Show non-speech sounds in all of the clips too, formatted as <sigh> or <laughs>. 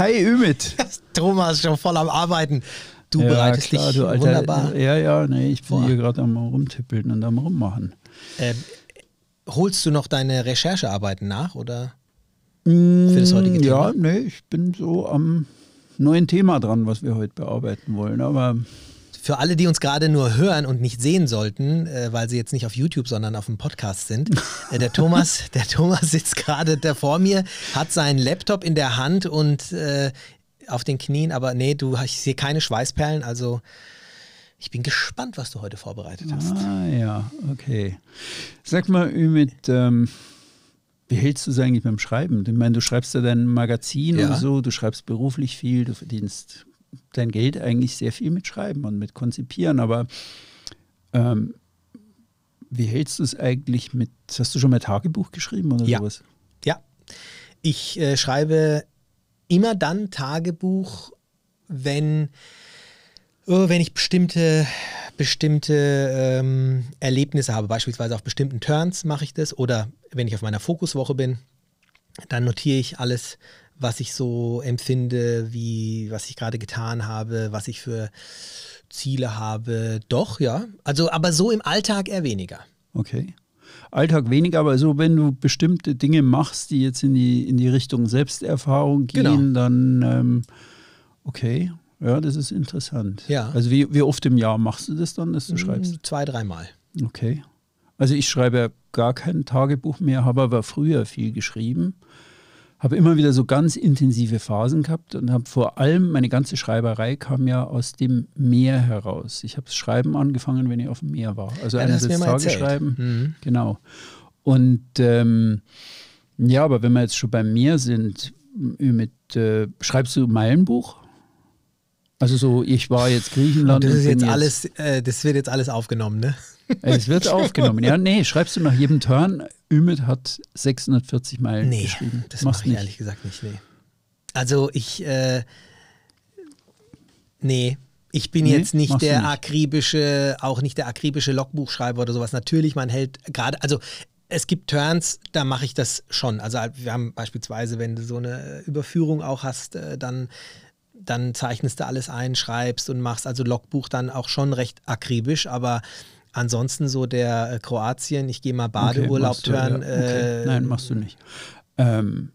Hi Ümit. <laughs> Thomas schon voll am Arbeiten. Du ja, bereitest klar, dich du alter, wunderbar. Ja, ja, nee, ich bin vor. hier gerade am rumtippeln und am rummachen. Ähm, holst du noch deine Recherchearbeiten nach oder? Für das heutige Mm, Ja, Thema? nee, ich bin so am neuen Thema dran, was wir heute bearbeiten wollen. Aber Für alle, die uns gerade nur hören und nicht sehen sollten, äh, weil sie jetzt nicht auf YouTube, sondern auf dem Podcast sind, <laughs> äh, der Thomas, der Thomas sitzt gerade da vor mir, hat seinen Laptop in der Hand und äh, auf den Knien, aber nee, du, ich sehe keine Schweißperlen, also ich bin gespannt, was du heute vorbereitet hast. ah ja, okay. Sag mal, Ümit, ähm, wie hältst du es eigentlich beim Schreiben? Ich meine, du schreibst ja dein Magazin Ja. und so, du schreibst beruflich viel, du verdienst dein Geld eigentlich sehr viel mit Schreiben und mit Konzipieren, aber ähm, wie hältst du es eigentlich mit, hast du schon mal Tagebuch geschrieben oder Ja. sowas? Ja, ich äh, schreibe immer dann Tagebuch, wenn, oh, wenn ich bestimmte, bestimmte ähm, Erlebnisse habe. Beispielsweise auf bestimmten Turns mache ich das oder wenn ich auf meiner Fokuswoche bin, dann notiere ich alles, was ich so empfinde, wie was ich gerade getan habe, was ich für Ziele habe. Doch, ja. Also, aber so im Alltag eher weniger. Okay. Alltag weniger, aber so, wenn du bestimmte Dinge machst, die jetzt in die, in die Richtung Selbsterfahrung gehen, Genau. dann ähm, okay. Ja, das ist interessant. Ja. Also wie, wie oft im Jahr machst du das dann, dass du schreibst? Zwei, dreimal. Okay. Also ich schreibe ja gar kein Tagebuch mehr, habe aber früher viel geschrieben. Habe immer wieder so ganz intensive Phasen gehabt und habe vor allem, meine ganze Schreiberei kam ja aus dem Meer heraus. Ich habe das Schreiben angefangen, wenn ich auf dem Meer war. Also Ja, einerseits. Tageschreiben, Mhm. genau. Und ähm, ja, aber wenn wir jetzt schon beim Meer sind, m- mit, äh, schreibst du Meilenbuch? Also so, ich war jetzt Griechenland. Und das ist bin jetzt alles, äh, das wird jetzt alles aufgenommen, ne? Es wird <laughs> aufgenommen. Ja, nee, schreibst du nach jedem Turn, Ümit hat 640 Meilen Nee, geschrieben. das Machst mache ich nicht. ehrlich gesagt nicht, nee. Also ich, äh, nee, ich bin Nee, jetzt nicht der nicht. akribische, auch nicht der akribische Logbuchschreiber oder sowas. Natürlich, man hält gerade, also es gibt Turns, da mache ich das schon. Also wir haben beispielsweise, wenn du so eine Überführung auch hast, äh, dann dann zeichnest du alles ein, schreibst und machst also Logbuch dann auch schon recht akribisch, aber ansonsten so der äh, Kroatien, ich gehe mal Badeurlaub du, turn. ja, okay. äh, Nein, machst du nicht. Ähm,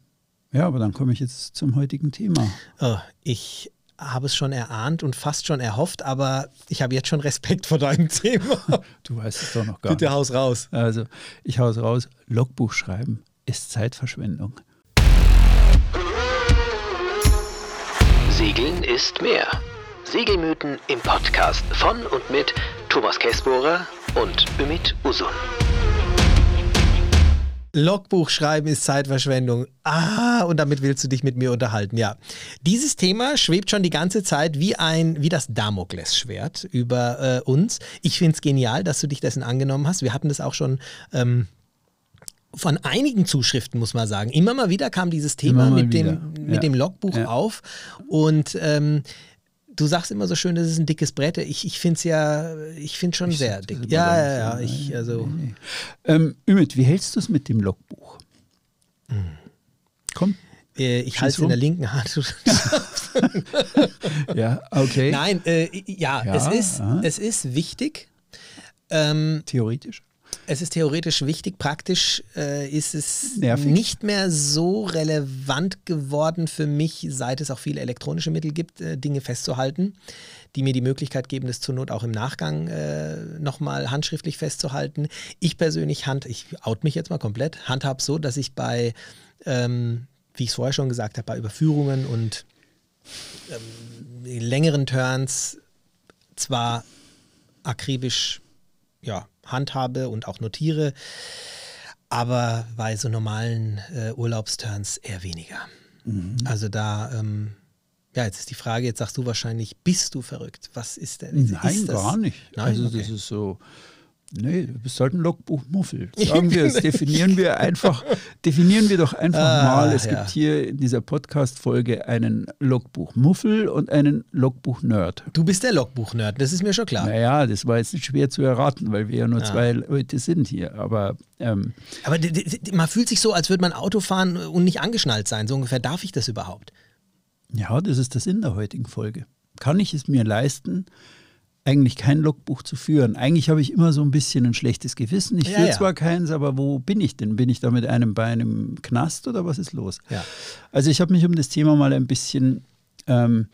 ja, aber dann komme ich jetzt zum heutigen Thema. Oh, ich habe es schon erahnt und fast schon erhofft, aber ich habe jetzt schon Respekt vor deinem Thema. <laughs> Du weißt es doch noch gar Bitte nicht. haus raus. Also, ich hau's raus. Logbuch schreiben ist Zeitverschwendung. Segeln ist mehr. Segelmythen im Podcast von und mit Thomas Käsbohrer und Ümit Usun. Logbuch schreiben ist Zeitverschwendung. Ah, und damit willst du dich mit mir unterhalten, ja. Dieses Thema schwebt schon die ganze Zeit wie ein, wie das Damoklesschwert über äh, uns. Ich finde es genial, dass du dich dessen angenommen hast. Wir hatten das auch schon ähm, von einigen Zuschriften, muss man sagen. Immer mal wieder kam dieses Thema mit dem, mit ja. dem Logbuch Ja. auf. Und ähm, du sagst immer so schön, das ist ein dickes Brett. Ich, ich finde es ja, ich finde schon sehr sag das dick. immer Ja, ja, ja. Ich, Nein, also, nee, nee. Ähm, Ümit, wie hältst du es mit dem Logbuch? Komm. äh, ich halte es in der linken Hand. <laughs> <laughs> Ja, okay. Nein, äh, ja, Ja, es, ist, aha. es ist wichtig. Ähm, Theoretisch. Es ist theoretisch wichtig, praktisch äh, ist es Nervig. nicht mehr so relevant geworden für mich, seit es auch viele elektronische Mittel gibt, äh, Dinge festzuhalten, die mir die Möglichkeit geben, das zur Not auch im Nachgang äh, nochmal handschriftlich festzuhalten. Ich persönlich hand, ich out mich jetzt mal komplett, handhab so, dass ich bei, ähm, wie ich es vorher schon gesagt habe, bei Überführungen und ähm, längeren Turns zwar akribisch ja, handhabe und auch notiere, aber bei so normalen äh, Urlaubsturns eher weniger. Also da, ähm, ja, jetzt ist die Frage, jetzt sagst du wahrscheinlich, bist du verrückt? Was ist denn? Nein, ist gar nicht. Nein? also Okay. das ist so, nee, du bist halt ein Logbuchmuffel. <laughs> Sagen wir es, definieren wir einfach, definieren wir doch einfach Ah, mal. Es ja. gibt hier in dieser Podcast-Folge einen Logbuchmuffel und einen Logbuch-Nerd. Du bist der Logbuch-Nerd, das ist mir schon klar. Naja, das war jetzt nicht schwer zu erraten, weil wir ja nur Ah. zwei Leute sind hier. Aber ähm, Aber man fühlt sich so, als würde man Auto fahren und nicht angeschnallt sein. So ungefähr darf ich das überhaupt. Ja, das ist der Sinn der heutigen Folge. Kann ich es mir leisten, eigentlich kein Logbuch zu führen? Eigentlich habe ich immer so ein bisschen ein schlechtes Gewissen. Ich Ja, führe ja. zwar keins, aber wo bin ich denn? Bin ich da mit einem Bein im Knast oder was ist los? Ja. Also ich habe mich um das Thema mal ein bisschen ähm,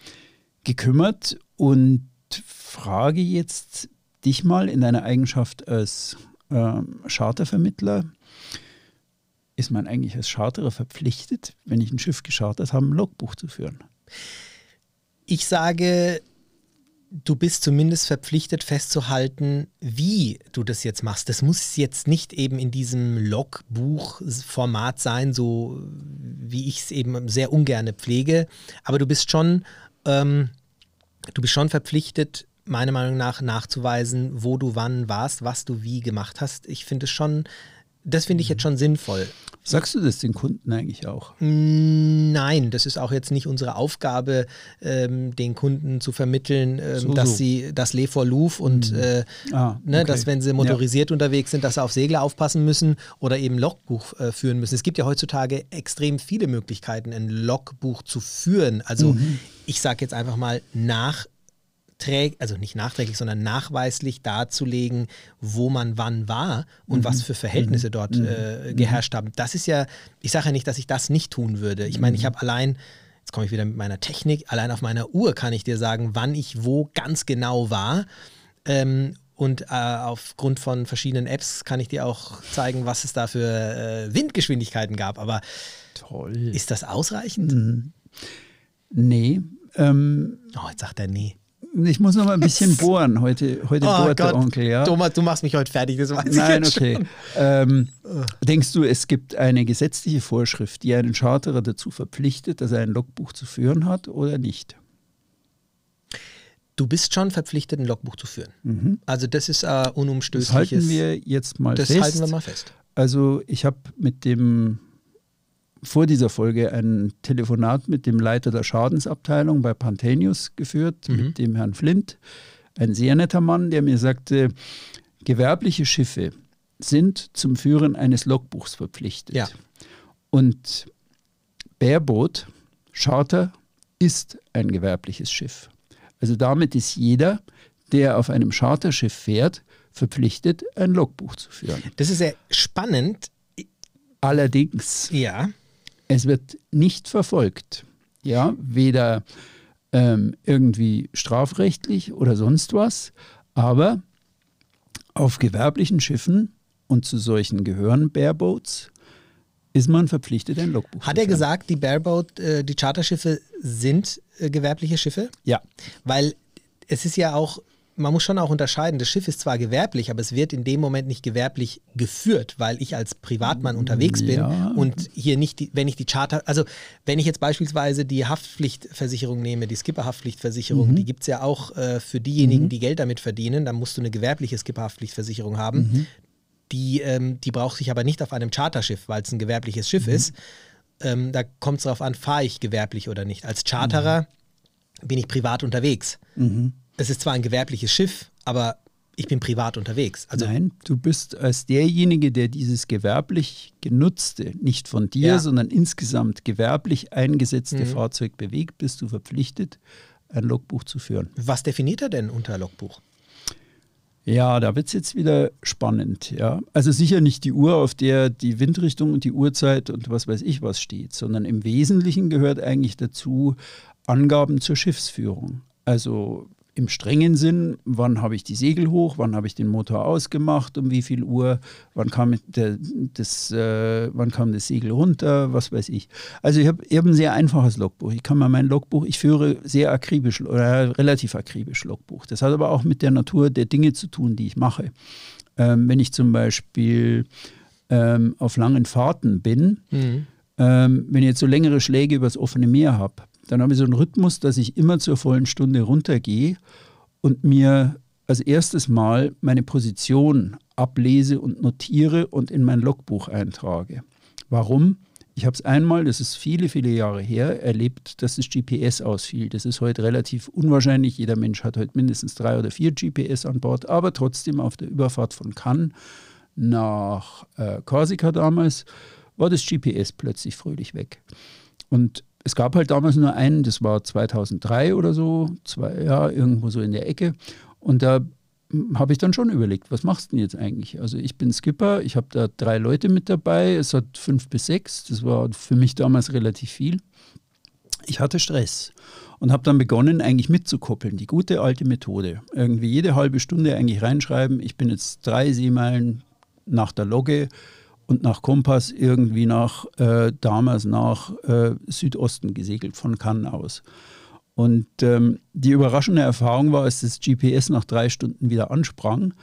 gekümmert und frage jetzt dich mal in deiner Eigenschaft als ähm, Chartervermittler. Ist man eigentlich als Charterer verpflichtet, wenn ich ein Schiff geschartert habe, ein Logbuch zu führen? Ich sage, du bist zumindest verpflichtet festzuhalten, wie du das jetzt machst. Das muss jetzt nicht eben in diesem Logbuch-Format sein, so wie ich es eben sehr ungern pflege. Aber du bist schon, ähm, du bist schon verpflichtet, meiner Meinung nach nachzuweisen, wo du wann warst, was du wie gemacht hast. Ich finde es schon, das finde ich jetzt schon sinnvoll. Sagst du das den Kunden eigentlich auch? Nein, das ist auch jetzt nicht unsere Aufgabe, ähm, den Kunden zu vermitteln, ähm, So, dass so. sie das Le vor Louvre und äh, Ah, ne, okay. dass wenn sie motorisiert unterwegs sind, dass sie auf Segler aufpassen müssen oder eben Logbuch äh, führen müssen. Es gibt ja heutzutage extrem viele Möglichkeiten, ein Logbuch zu führen. Also Mhm. ich sage jetzt einfach mal nach also nicht nachträglich, sondern nachweislich darzulegen, wo man wann war und Mhm. was für Verhältnisse dort äh, geherrscht haben. Das ist ja, ich sage ja nicht, dass ich das nicht tun würde. Ich Mhm. meine, ich habe allein, jetzt komme ich wieder mit meiner Technik, allein auf meiner Uhr kann ich dir sagen, wann ich wo ganz genau war. Ähm, und äh, aufgrund von verschiedenen Apps kann ich dir auch zeigen, was es da für äh, Windgeschwindigkeiten gab. Aber Toll. ist das ausreichend? Mhm. Nee. Ähm, Oh, jetzt sagt er nee. Ich muss noch mal ein bisschen <laughs> bohren. Heute, heute Oh bohrt der Gott, Onkel, ja. Thomas, du machst mich heute fertig, das weiß Nein, ich jetzt okay. schon. Ähm, denkst du, es gibt eine gesetzliche Vorschrift, die einen Charterer dazu verpflichtet, dass er ein Logbuch zu führen hat oder nicht? Du bist schon verpflichtet, ein Logbuch zu führen. Also das ist äh, Das unumstößliches. halten wir jetzt mal das fest. halten wir mal fest. Also ich habe mit dem vor dieser Folge ein Telefonat mit dem Leiter der Schadensabteilung bei Pantenius geführt, Mhm. mit dem Herrn Flint, ein sehr netter Mann, der mir sagte, gewerbliche Schiffe sind zum Führen eines Logbuchs verpflichtet. Ja. Und Bareboat, Charter, ist ein gewerbliches Schiff. Also damit ist jeder, der auf einem Charterschiff fährt, verpflichtet, ein Logbuch zu führen. Das ist sehr spannend. Allerdings, Ja. Es wird nicht verfolgt. Ja, weder ähm, irgendwie strafrechtlich oder sonst was, aber auf gewerblichen Schiffen und zu solchen gehören Bareboats, ist man verpflichtet, ein Logbuch Hat er gesagt, die Bareboat, äh, die Charterschiffe sind äh, gewerbliche Schiffe? Ja. Weil es ist ja auch, man muss schon auch unterscheiden, das Schiff ist zwar gewerblich, aber es wird in dem Moment nicht gewerblich geführt, weil ich als Privatmann unterwegs bin Ja. und hier nicht, die, wenn ich die Charter, also wenn ich jetzt beispielsweise die Haftpflichtversicherung nehme, die Skipperhaftpflichtversicherung, die gibt es ja auch äh, für diejenigen, die Geld damit verdienen, dann musst du eine gewerbliche Skipperhaftpflichtversicherung haben. Die, ähm, die braucht sich aber nicht auf einem Charterschiff, weil es ein gewerbliches Schiff ist. Ähm, da kommt es darauf an, fahre ich gewerblich oder nicht. Als Charterer bin ich privat unterwegs. Es ist zwar ein gewerbliches Schiff, aber ich bin privat unterwegs. Also Nein, du bist als derjenige, der dieses gewerblich genutzte, nicht von dir, Ja. sondern insgesamt gewerblich eingesetzte Mhm. Fahrzeug bewegt, bist du verpflichtet, ein Logbuch zu führen. was definiert er denn unter Logbuch? Ja, da wird es jetzt wieder spannend. Ja. Also sicher nicht die Uhr, auf der die Windrichtung und die Uhrzeit und was weiß ich was steht, sondern im Wesentlichen gehört eigentlich dazu Angaben zur Schiffsführung. Also im strengen Sinn, wann habe ich die Segel hoch, wann habe ich den Motor ausgemacht, um wie viel Uhr, wann kam, der, das, äh, wann kam das Segel runter, was weiß ich. Also ich habe hab ein sehr einfaches Logbuch. Ich kann mal mein Logbuch, ich führe sehr akribisch oder relativ akribisch Logbuch. Das hat aber auch mit der Natur der Dinge zu tun, die ich mache. Ähm, wenn ich zum Beispiel ähm, auf langen Fahrten bin, Mhm. ähm, wenn ich jetzt so längere Schläge übers offene Meer habe, dann habe ich so einen Rhythmus, dass ich immer zur vollen Stunde runtergehe und mir als erstes Mal meine Position ablese und notiere und in mein Logbuch eintrage. Warum? Ich habe es einmal, das ist viele, viele Jahre her, erlebt, dass das GPS ausfiel. Das ist heute relativ unwahrscheinlich. Jeder Mensch hat heute mindestens drei oder vier GPS an Bord, aber trotzdem auf der Überfahrt von Cannes nach äh, Korsika damals war das GPS plötzlich fröhlich weg. Und es gab halt damals nur einen, das war 2003 oder so, zwei, ja, irgendwo so in der Ecke. Und da habe ich dann schon überlegt, was machst du denn jetzt eigentlich? Also ich bin Skipper, ich habe da drei Leute mit dabei, es hat fünf bis sechs, das war für mich damals relativ viel. Ich hatte Stress und habe dann begonnen, eigentlich mitzukoppeln, die gute alte Methode. Irgendwie jede halbe Stunde eigentlich reinschreiben, ich bin jetzt drei Seemeilen nach der Logge und nach Kompass irgendwie nach, äh, damals nach äh, Südosten gesegelt, von Cannes aus. Und ähm, die überraschende Erfahrung war, als das GPS nach drei Stunden wieder ansprang,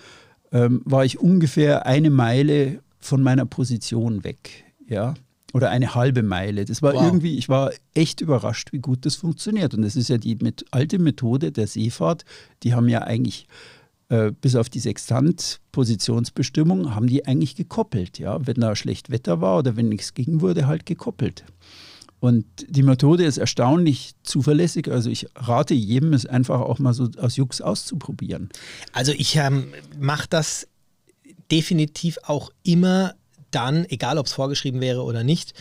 ähm, war ich ungefähr eine Meile von meiner Position weg. Ja, oder eine halbe Meile. Das war wow. irgendwie, ich war echt überrascht, wie gut das funktioniert. Und das ist ja die mit, alte Methode der Seefahrt. Die haben ja eigentlich äh, bis auf die Sextant-Positionsbestimmung haben die eigentlich gekoppelt. Ja? Wenn da schlecht Wetter war oder wenn nichts ging, wurde halt gekoppelt. Und die Methode ist erstaunlich zuverlässig. Also ich rate jedem, es einfach auch mal so aus Jux auszuprobieren. Also ich ähm, mache das definitiv auch immer dann, egal ob es vorgeschrieben wäre oder nicht,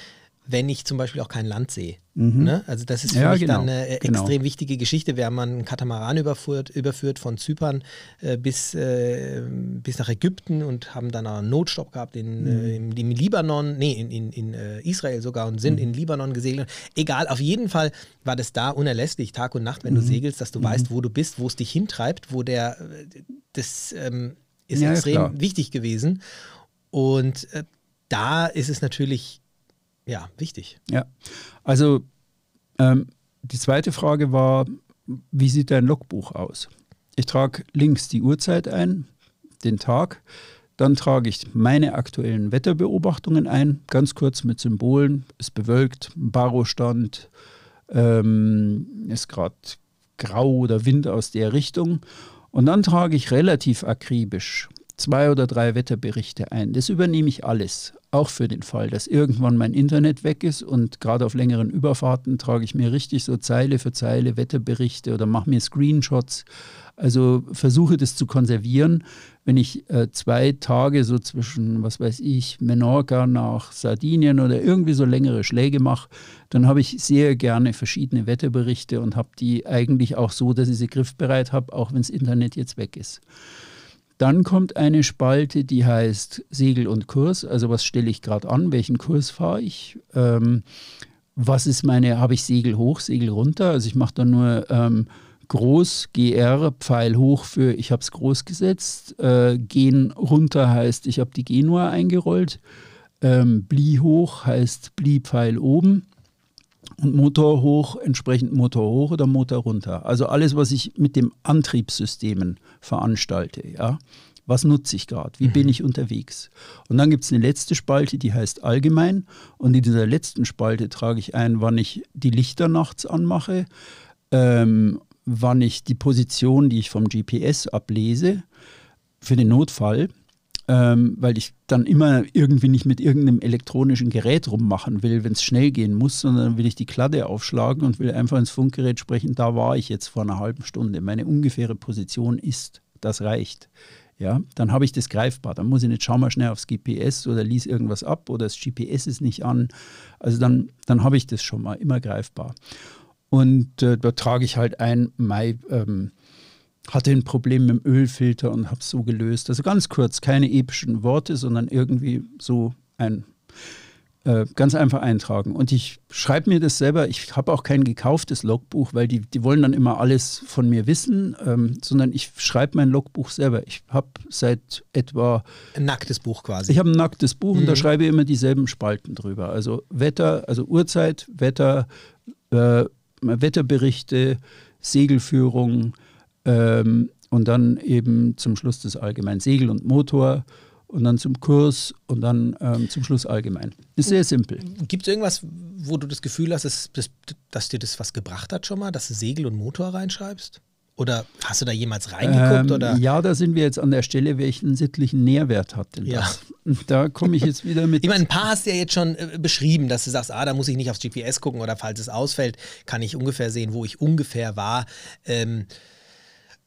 wenn ich zum Beispiel auch kein Land sehe. Mhm. Ne? Also das ist für ja, mich genau, dann eine genau. extrem wichtige Geschichte. Wir haben einen Katamaran überführt, überführt von Zypern äh, bis, äh, bis nach Ägypten und haben dann einen Notstopp gehabt in, mhm. äh, im, im, Libanon, nee, in, in, in äh, Israel sogar und sind mhm. in Libanon gesegelt. Egal, auf jeden Fall war das da unerlässlich, Tag und Nacht, wenn du mhm. segelst, dass du weißt, mhm. wo du bist, wo es dich hintreibt, wo der, das ähm, ist ja, extrem klar. wichtig gewesen. Und äh, da ist es natürlich ja, wichtig. Ja, also ähm, die zweite Frage war, wie sieht dein Logbuch aus? Ich trage links die Uhrzeit ein, den Tag, dann trage ich meine aktuellen Wetterbeobachtungen ein, ganz kurz mit Symbolen, ist bewölkt, Barostand, ähm, ist gerade grau oder Wind aus der Richtung. Und dann trage ich relativ akribisch zwei oder drei Wetterberichte ein. Das übernehme ich alles, auch für den Fall, dass irgendwann mein Internet weg ist und gerade auf längeren Überfahrten trage ich mir richtig so Zeile für Zeile Wetterberichte oder mache mir Screenshots. Also versuche das zu konservieren. Wenn ich äh, zwei Tage so zwischen, was weiß ich, Menorca nach Sardinien oder irgendwie so längere Schläge mache, dann habe ich sehr gerne verschiedene Wetterberichte und habe die eigentlich auch so, dass ich sie griffbereit habe, auch wenn das Internet jetzt weg ist. Dann kommt eine Spalte, die heißt Segel und Kurs. Also was stelle ich gerade an? Welchen Kurs fahre ich? Ähm, was ist meine, habe ich Segel hoch, Segel runter? Also ich mache dann nur ähm, groß, GR, Pfeil hoch für ich habe es groß gesetzt. Äh, Gen runter heißt, ich habe die Genua eingerollt. Ähm, Bli hoch heißt Bli Pfeil oben und Motor hoch, entsprechend Motor hoch oder Motor runter. Also alles, was ich mit dem Antriebssystemen veranstalte. Ja? Was nutze ich gerade? Wie mhm. bin ich unterwegs? Und dann gibt es eine letzte Spalte, die heißt allgemein. Und in dieser letzten Spalte trage ich ein, wann ich die Lichter nachts anmache, ähm, wann ich die Position, die ich vom GPS ablese, für den Notfall ähm, weil ich dann immer irgendwie nicht mit irgendeinem elektronischen Gerät rummachen will, wenn es schnell gehen muss, sondern will ich die Kladde aufschlagen und will einfach ins Funkgerät sprechen, da war ich jetzt vor einer halben Stunde. Meine ungefähre Position ist, das reicht. Ja, dann habe ich das greifbar. Dann muss ich nicht, schau mal schnell aufs GPS oder lies irgendwas ab oder das GPS ist nicht an. Also dann, dann habe ich das schon mal immer greifbar. Und äh, da trage ich halt ein, Mai, ähm, hatte ein Problem mit dem Ölfilter und habe es so gelöst. Also ganz kurz, keine epischen Worte, sondern irgendwie so ein äh, ganz einfach eintragen. Und ich schreibe mir das selber. Ich habe auch kein gekauftes Logbuch, weil die, die wollen dann immer alles von mir wissen, ähm, sondern ich schreibe mein Logbuch selber. Ich habe seit etwa. Ein nacktes Buch quasi. Ich habe ein nacktes Buch mhm. und da mhm. schreibe ich immer dieselben Spalten drüber. Also Wetter, also Uhrzeit, Wetter, äh, Wetterberichte, Segelführung, ähm, und dann eben zum Schluss das allgemein Segel und Motor und dann zum Kurs und dann ähm, zum Schluss allgemein. Ist sehr simpel. Gibt es irgendwas, wo du das Gefühl hast, dass, dass, dass, dir das was gebracht hat schon mal, dass du Segel und Motor reinschreibst? Oder hast du da jemals reingeguckt? Ähm, oder? Ja, da sind wir jetzt an der Stelle, welchen sittlichen Nährwert hat denn das? Ja. <laughs> Da komme ich jetzt wieder mit. ich meine, ein paar hast du ja jetzt schon äh, beschrieben, dass du sagst, ah, da muss ich nicht aufs GPS gucken oder falls es ausfällt, kann ich ungefähr sehen, wo ich ungefähr war. Ähm,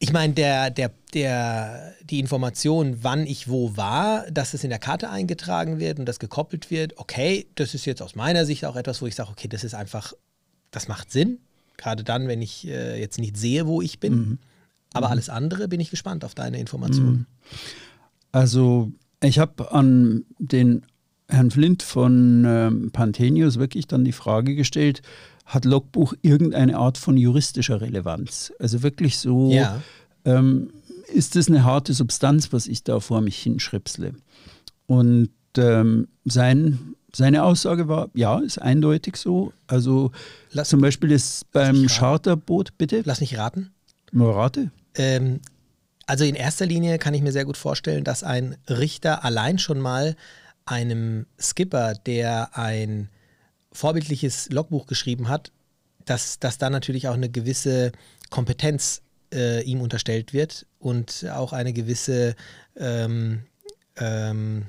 ich meine, der, der, der, die Information, wann ich wo war, dass es in der Karte eingetragen wird und das gekoppelt wird, okay, das ist jetzt aus meiner Sicht auch etwas, wo ich sage, okay, das ist einfach das macht Sinn, gerade dann, wenn ich äh, jetzt nicht sehe, wo ich bin. Mhm. Aber alles andere bin ich gespannt auf deine Informationen. Also ich habe an den Herrn Flint von ähm, Panthenius wirklich dann die Frage gestellt, hat Logbuch irgendeine Art von juristischer Relevanz? Also wirklich so, Ja. ähm, ist das eine harte Substanz, was ich da vor mich hinschripsle? Und ähm, sein, seine Aussage war, ja, ist eindeutig so. Also Lass- zum Beispiel das beim. Charterboot, bitte, Lass mich raten. Morate? Ähm, also in erster Linie kann ich mir sehr gut vorstellen, dass ein Richter allein schon mal einem Skipper, der ein vorbildliches Logbuch geschrieben hat, dass, dass da natürlich auch eine gewisse Kompetenz äh, ihm unterstellt wird und auch eine gewisse ähm, ähm,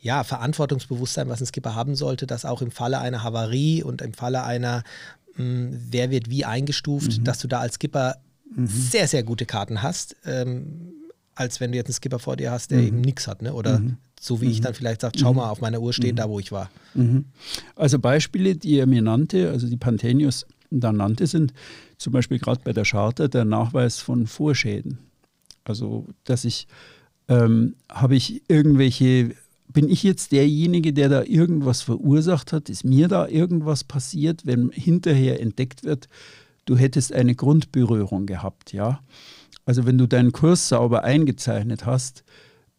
ja, Verantwortungsbewusstsein, was ein Skipper haben sollte, dass auch im Falle einer Havarie und im Falle einer, mh, wer wird wie eingestuft, dass du da als Skipper sehr, sehr gute Karten hast, ähm, als wenn du jetzt einen Skipper vor dir hast, der eben nichts hat, ne? oder so wie ich dann vielleicht sage, schau mal, auf meiner Uhr steht da, wo ich war. Mhm. Also Beispiele, die er mir nannte, also die Panthenius da nannte, sind zum Beispiel gerade bei der Charta der Nachweis von Vorschäden. Also, dass ich, ähm, habe ich irgendwelche, bin ich jetzt derjenige, der da irgendwas verursacht hat? Ist mir da irgendwas passiert, wenn hinterher entdeckt wird, du hättest eine Grundberührung gehabt, ja? Also wenn du deinen Kurs sauber eingezeichnet hast,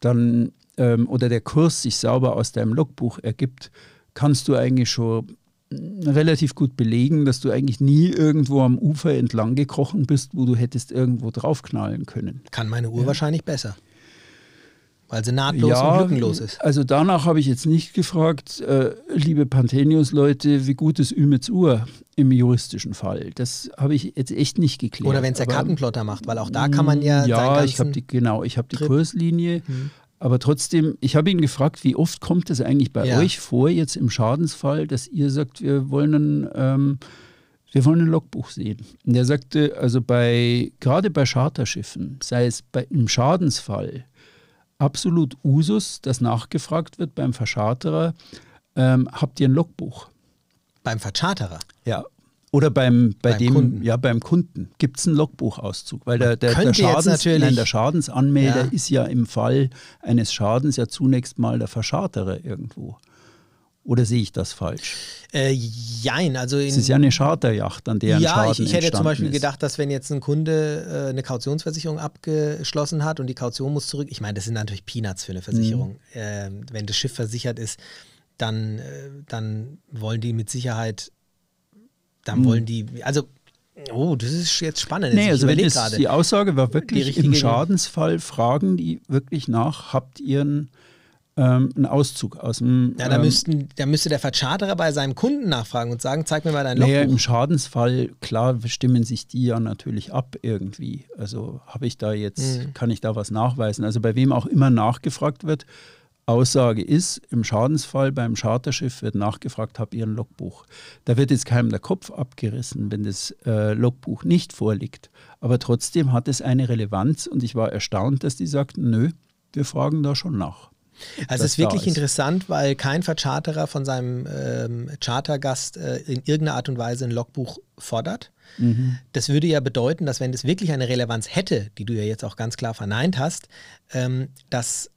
dann ähm, oder der Kurs sich sauber aus deinem Logbuch ergibt, kannst du eigentlich schon mm, relativ gut belegen, dass du eigentlich nie irgendwo am Ufer entlang gekrochen bist, wo du hättest irgendwo draufknallen können. Kann meine Uhr wahrscheinlich besser. Weil sie nahtlos und lückenlos ist. Also danach habe ich jetzt nicht gefragt, äh, liebe Panthenius-Leute, wie gut ist Ümits Uhr im juristischen Fall? Das habe ich jetzt echt nicht geklärt. Oder wenn es der Kartenplotter macht, weil auch da kann man ja, ja, seinen ich habe die genau, ich habe die Trip. Kurslinie, aber trotzdem, ich habe ihn gefragt, wie oft kommt es eigentlich bei Ja. euch vor jetzt im Schadensfall, dass ihr sagt, wir wollen ein, ähm, wir wollen ein Logbuch sehen. Und er sagte, also bei gerade bei Charterschiffen, sei es bei, im Schadensfall absolut Usus, dass nachgefragt wird beim Verscharterer, ähm, habt ihr ein Logbuch? beim Vercharterer. Ja. Oder beim, bei Beim dem, Kunden. ja, beim Kunden gibt es einen Logbuchauszug, weil der, der, der, Schadens, nein, der Schadensanmelder Ja. ist ja im Fall eines Schadens ja zunächst mal der Verscharterer irgendwo. Oder sehe ich das falsch? Äh, jein, also in, Es ist ja eine Charterjacht, an der ein ja, Schaden ich, ich hätte zum Beispiel ist. gedacht, dass wenn jetzt ein Kunde äh, eine Kautionsversicherung abgeschlossen hat und die Kaution muss zurück, ich meine, das sind natürlich Peanuts für eine Versicherung. Mhm. Ähm, wenn das Schiff versichert ist, dann, äh, dann wollen die mit Sicherheit, dann Mhm. wollen die, also, oh, das ist jetzt spannend. Nee, also wenn es, die Aussage war wirklich, im Schadensfall fragen die wirklich nach, habt ihr einen, ähm, einen Auszug aus dem... Ja, da, ähm, müssten, da müsste der Vercharterer bei seinem Kunden nachfragen und sagen, zeig mir mal dein Naja, Logbuch. im Schadensfall, klar, stimmen sich die ja natürlich ab irgendwie. Also habe ich da jetzt, Mhm. kann ich da was nachweisen? Also bei wem auch immer nachgefragt wird, Aussage ist, im Schadensfall beim Charterschiff wird nachgefragt, habt ihr ein Logbuch? Da wird jetzt keinem der Kopf abgerissen, wenn das äh, Logbuch nicht vorliegt. Aber trotzdem hat es eine Relevanz und ich war erstaunt, dass die sagten, nö, wir fragen da schon nach. Also es ist wirklich ist. interessant, weil kein Vercharterer von seinem ähm, Chartergast äh, in irgendeiner Art und Weise ein Logbuch fordert. Mhm. Das würde ja bedeuten, dass wenn das wirklich eine Relevanz hätte, die du ja jetzt auch ganz klar verneint hast, ähm, dass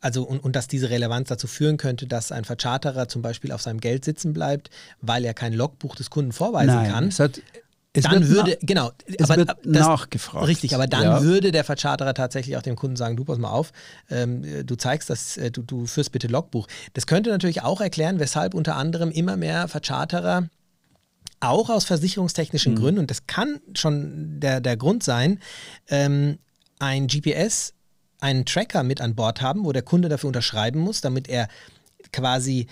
also und, und dass diese Relevanz dazu führen könnte, dass ein Vercharterer zum Beispiel auf seinem Geld sitzen bleibt, weil er kein Logbuch des Kunden vorweisen Nein, kann. es hat, es dann würde, na- genau, es wird das- nachgefragt. Richtig, aber dann ja. würde der Vercharterer tatsächlich auch dem Kunden sagen, du pass mal auf, ähm, du zeigst das, äh, du, du führst bitte Logbuch. Das könnte natürlich auch erklären, weshalb unter anderem immer mehr Vercharterer auch aus versicherungstechnischen Gründen, und das kann schon der, der Grund sein, ähm, ein GPS, einen Tracker mit an Bord haben, wo der Kunde dafür unterschreiben muss, damit er quasi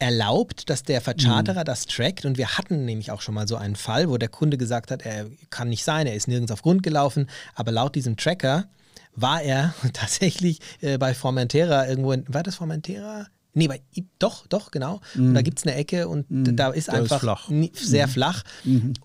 erlaubt, dass der Vercharterer das trackt. Und wir hatten nämlich auch schon mal so einen Fall, wo der Kunde gesagt hat, er kann nicht sein, er ist nirgends auf Grund gelaufen, aber laut diesem Tracker war er <laughs> tatsächlich äh, bei Formentera irgendwo in, war das Formentera? Nee, bei, doch, doch, genau. Und da gibt es eine Ecke und da ist Da ist einfach flach. nie- sehr flach.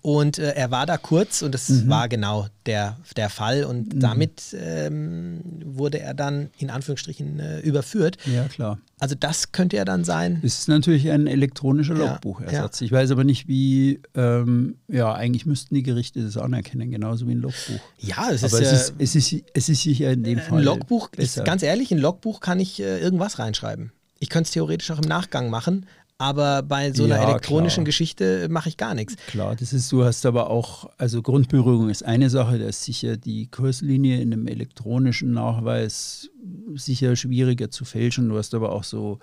Und äh, er war da kurz und das war genau der, der Fall. Und damit ähm, wurde er dann in Anführungsstrichen äh, überführt. Ja, klar. Also das könnte ja dann sein. Es ist natürlich ein elektronischer Ja, Logbuchersatz. Ich weiß aber nicht, wie, ähm, ja, eigentlich müssten die Gerichte das anerkennen, genauso wie ein Logbuch. Ja, es aber ist, es, ja, ist, es, ist, es ist sicher in dem Fall. ein Logbuch, ist, ganz ehrlich, ein Logbuch kann ich äh, irgendwas reinschreiben. Ich könnte es theoretisch auch im Nachgang machen, aber bei so einer Ja, elektronischen klar. Geschichte mache ich gar nichts. Klar, das ist, du hast aber auch, also Grundberührung ist eine Sache, da ist sicher die Kurslinie in einem elektronischen Nachweis sicher schwieriger zu fälschen. Du hast aber auch so,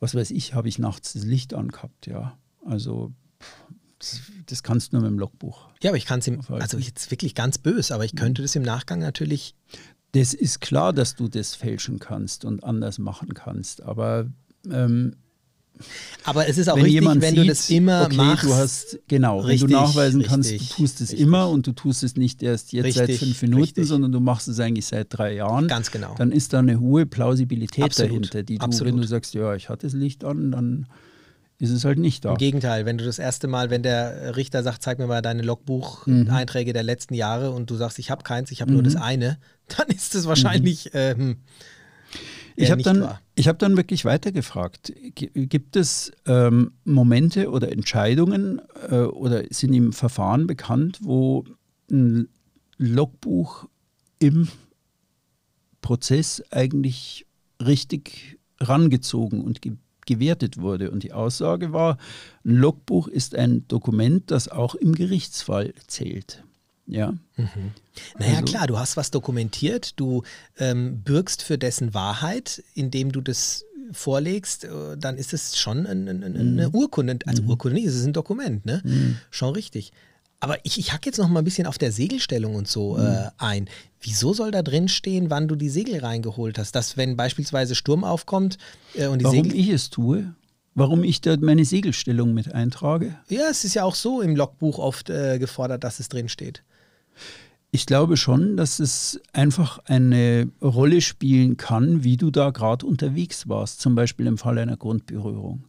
was weiß ich, habe ich nachts das Licht angehabt, ja. Also das, das kannst du nur mit dem Logbuch. Ja, aber ich kann es im, also jetzt wirklich ganz böse, aber ich könnte das im Nachgang natürlich Das ist klar, dass du das fälschen kannst und anders machen kannst, aber ähm, Aber es ist auch wenn richtig, jemand wenn sieht, du das immer okay, machst. du hast genau, Richtig, wenn du nachweisen kannst, richtig, du tust es richtig. immer und du tust es nicht erst jetzt seit fünf Minuten, sondern du machst es eigentlich seit drei Jahren. Ganz genau. Dann ist da eine hohe Plausibilität Absolut, dahinter, die du, absolut. wenn du sagst, ja, ich hatte das Licht an, dann ist es halt nicht da. Im Gegenteil, wenn du das erste Mal, wenn der Richter sagt, zeig mir mal deine Logbucheinträge der letzten Jahre und du sagst, ich habe keins, ich habe nur das eine, <laughs> dann ist es wahrscheinlich ähm, Ich eher habe dann, wahr. ich hab dann wirklich weitergefragt, gibt es ähm, Momente oder Entscheidungen äh, oder sind im Verfahren bekannt, wo ein Logbuch im Prozess eigentlich richtig rangezogen und ge gewertet wurde? Und die Aussage war, ein Logbuch ist ein Dokument, das auch im Gerichtsfall zählt. Ja. Naja, Also- klar, du hast was dokumentiert, du ähm, bürgst für dessen Wahrheit, indem du das vorlegst, äh, dann ist es schon ein, ein, ein, Mhm. eine Urkunde. Also Urkunde nicht, es ist ein Dokument, ne? Schon richtig. Aber ich, ich hacke jetzt noch mal ein bisschen auf der Segelstellung und so Mhm. äh, ein. Wieso soll da drin stehen, wann du die Segel reingeholt hast? Dass, wenn beispielsweise Sturm aufkommt äh, und die Warum Segel. ich es tue? Warum ich da meine Segelstellung mit eintrage? Ja, es ist ja auch so im Logbuch oft äh, gefordert, dass es drin steht. Ich glaube schon, dass es einfach eine Rolle spielen kann, wie du da gerade unterwegs warst, zum Beispiel im Fall einer Grundberührung.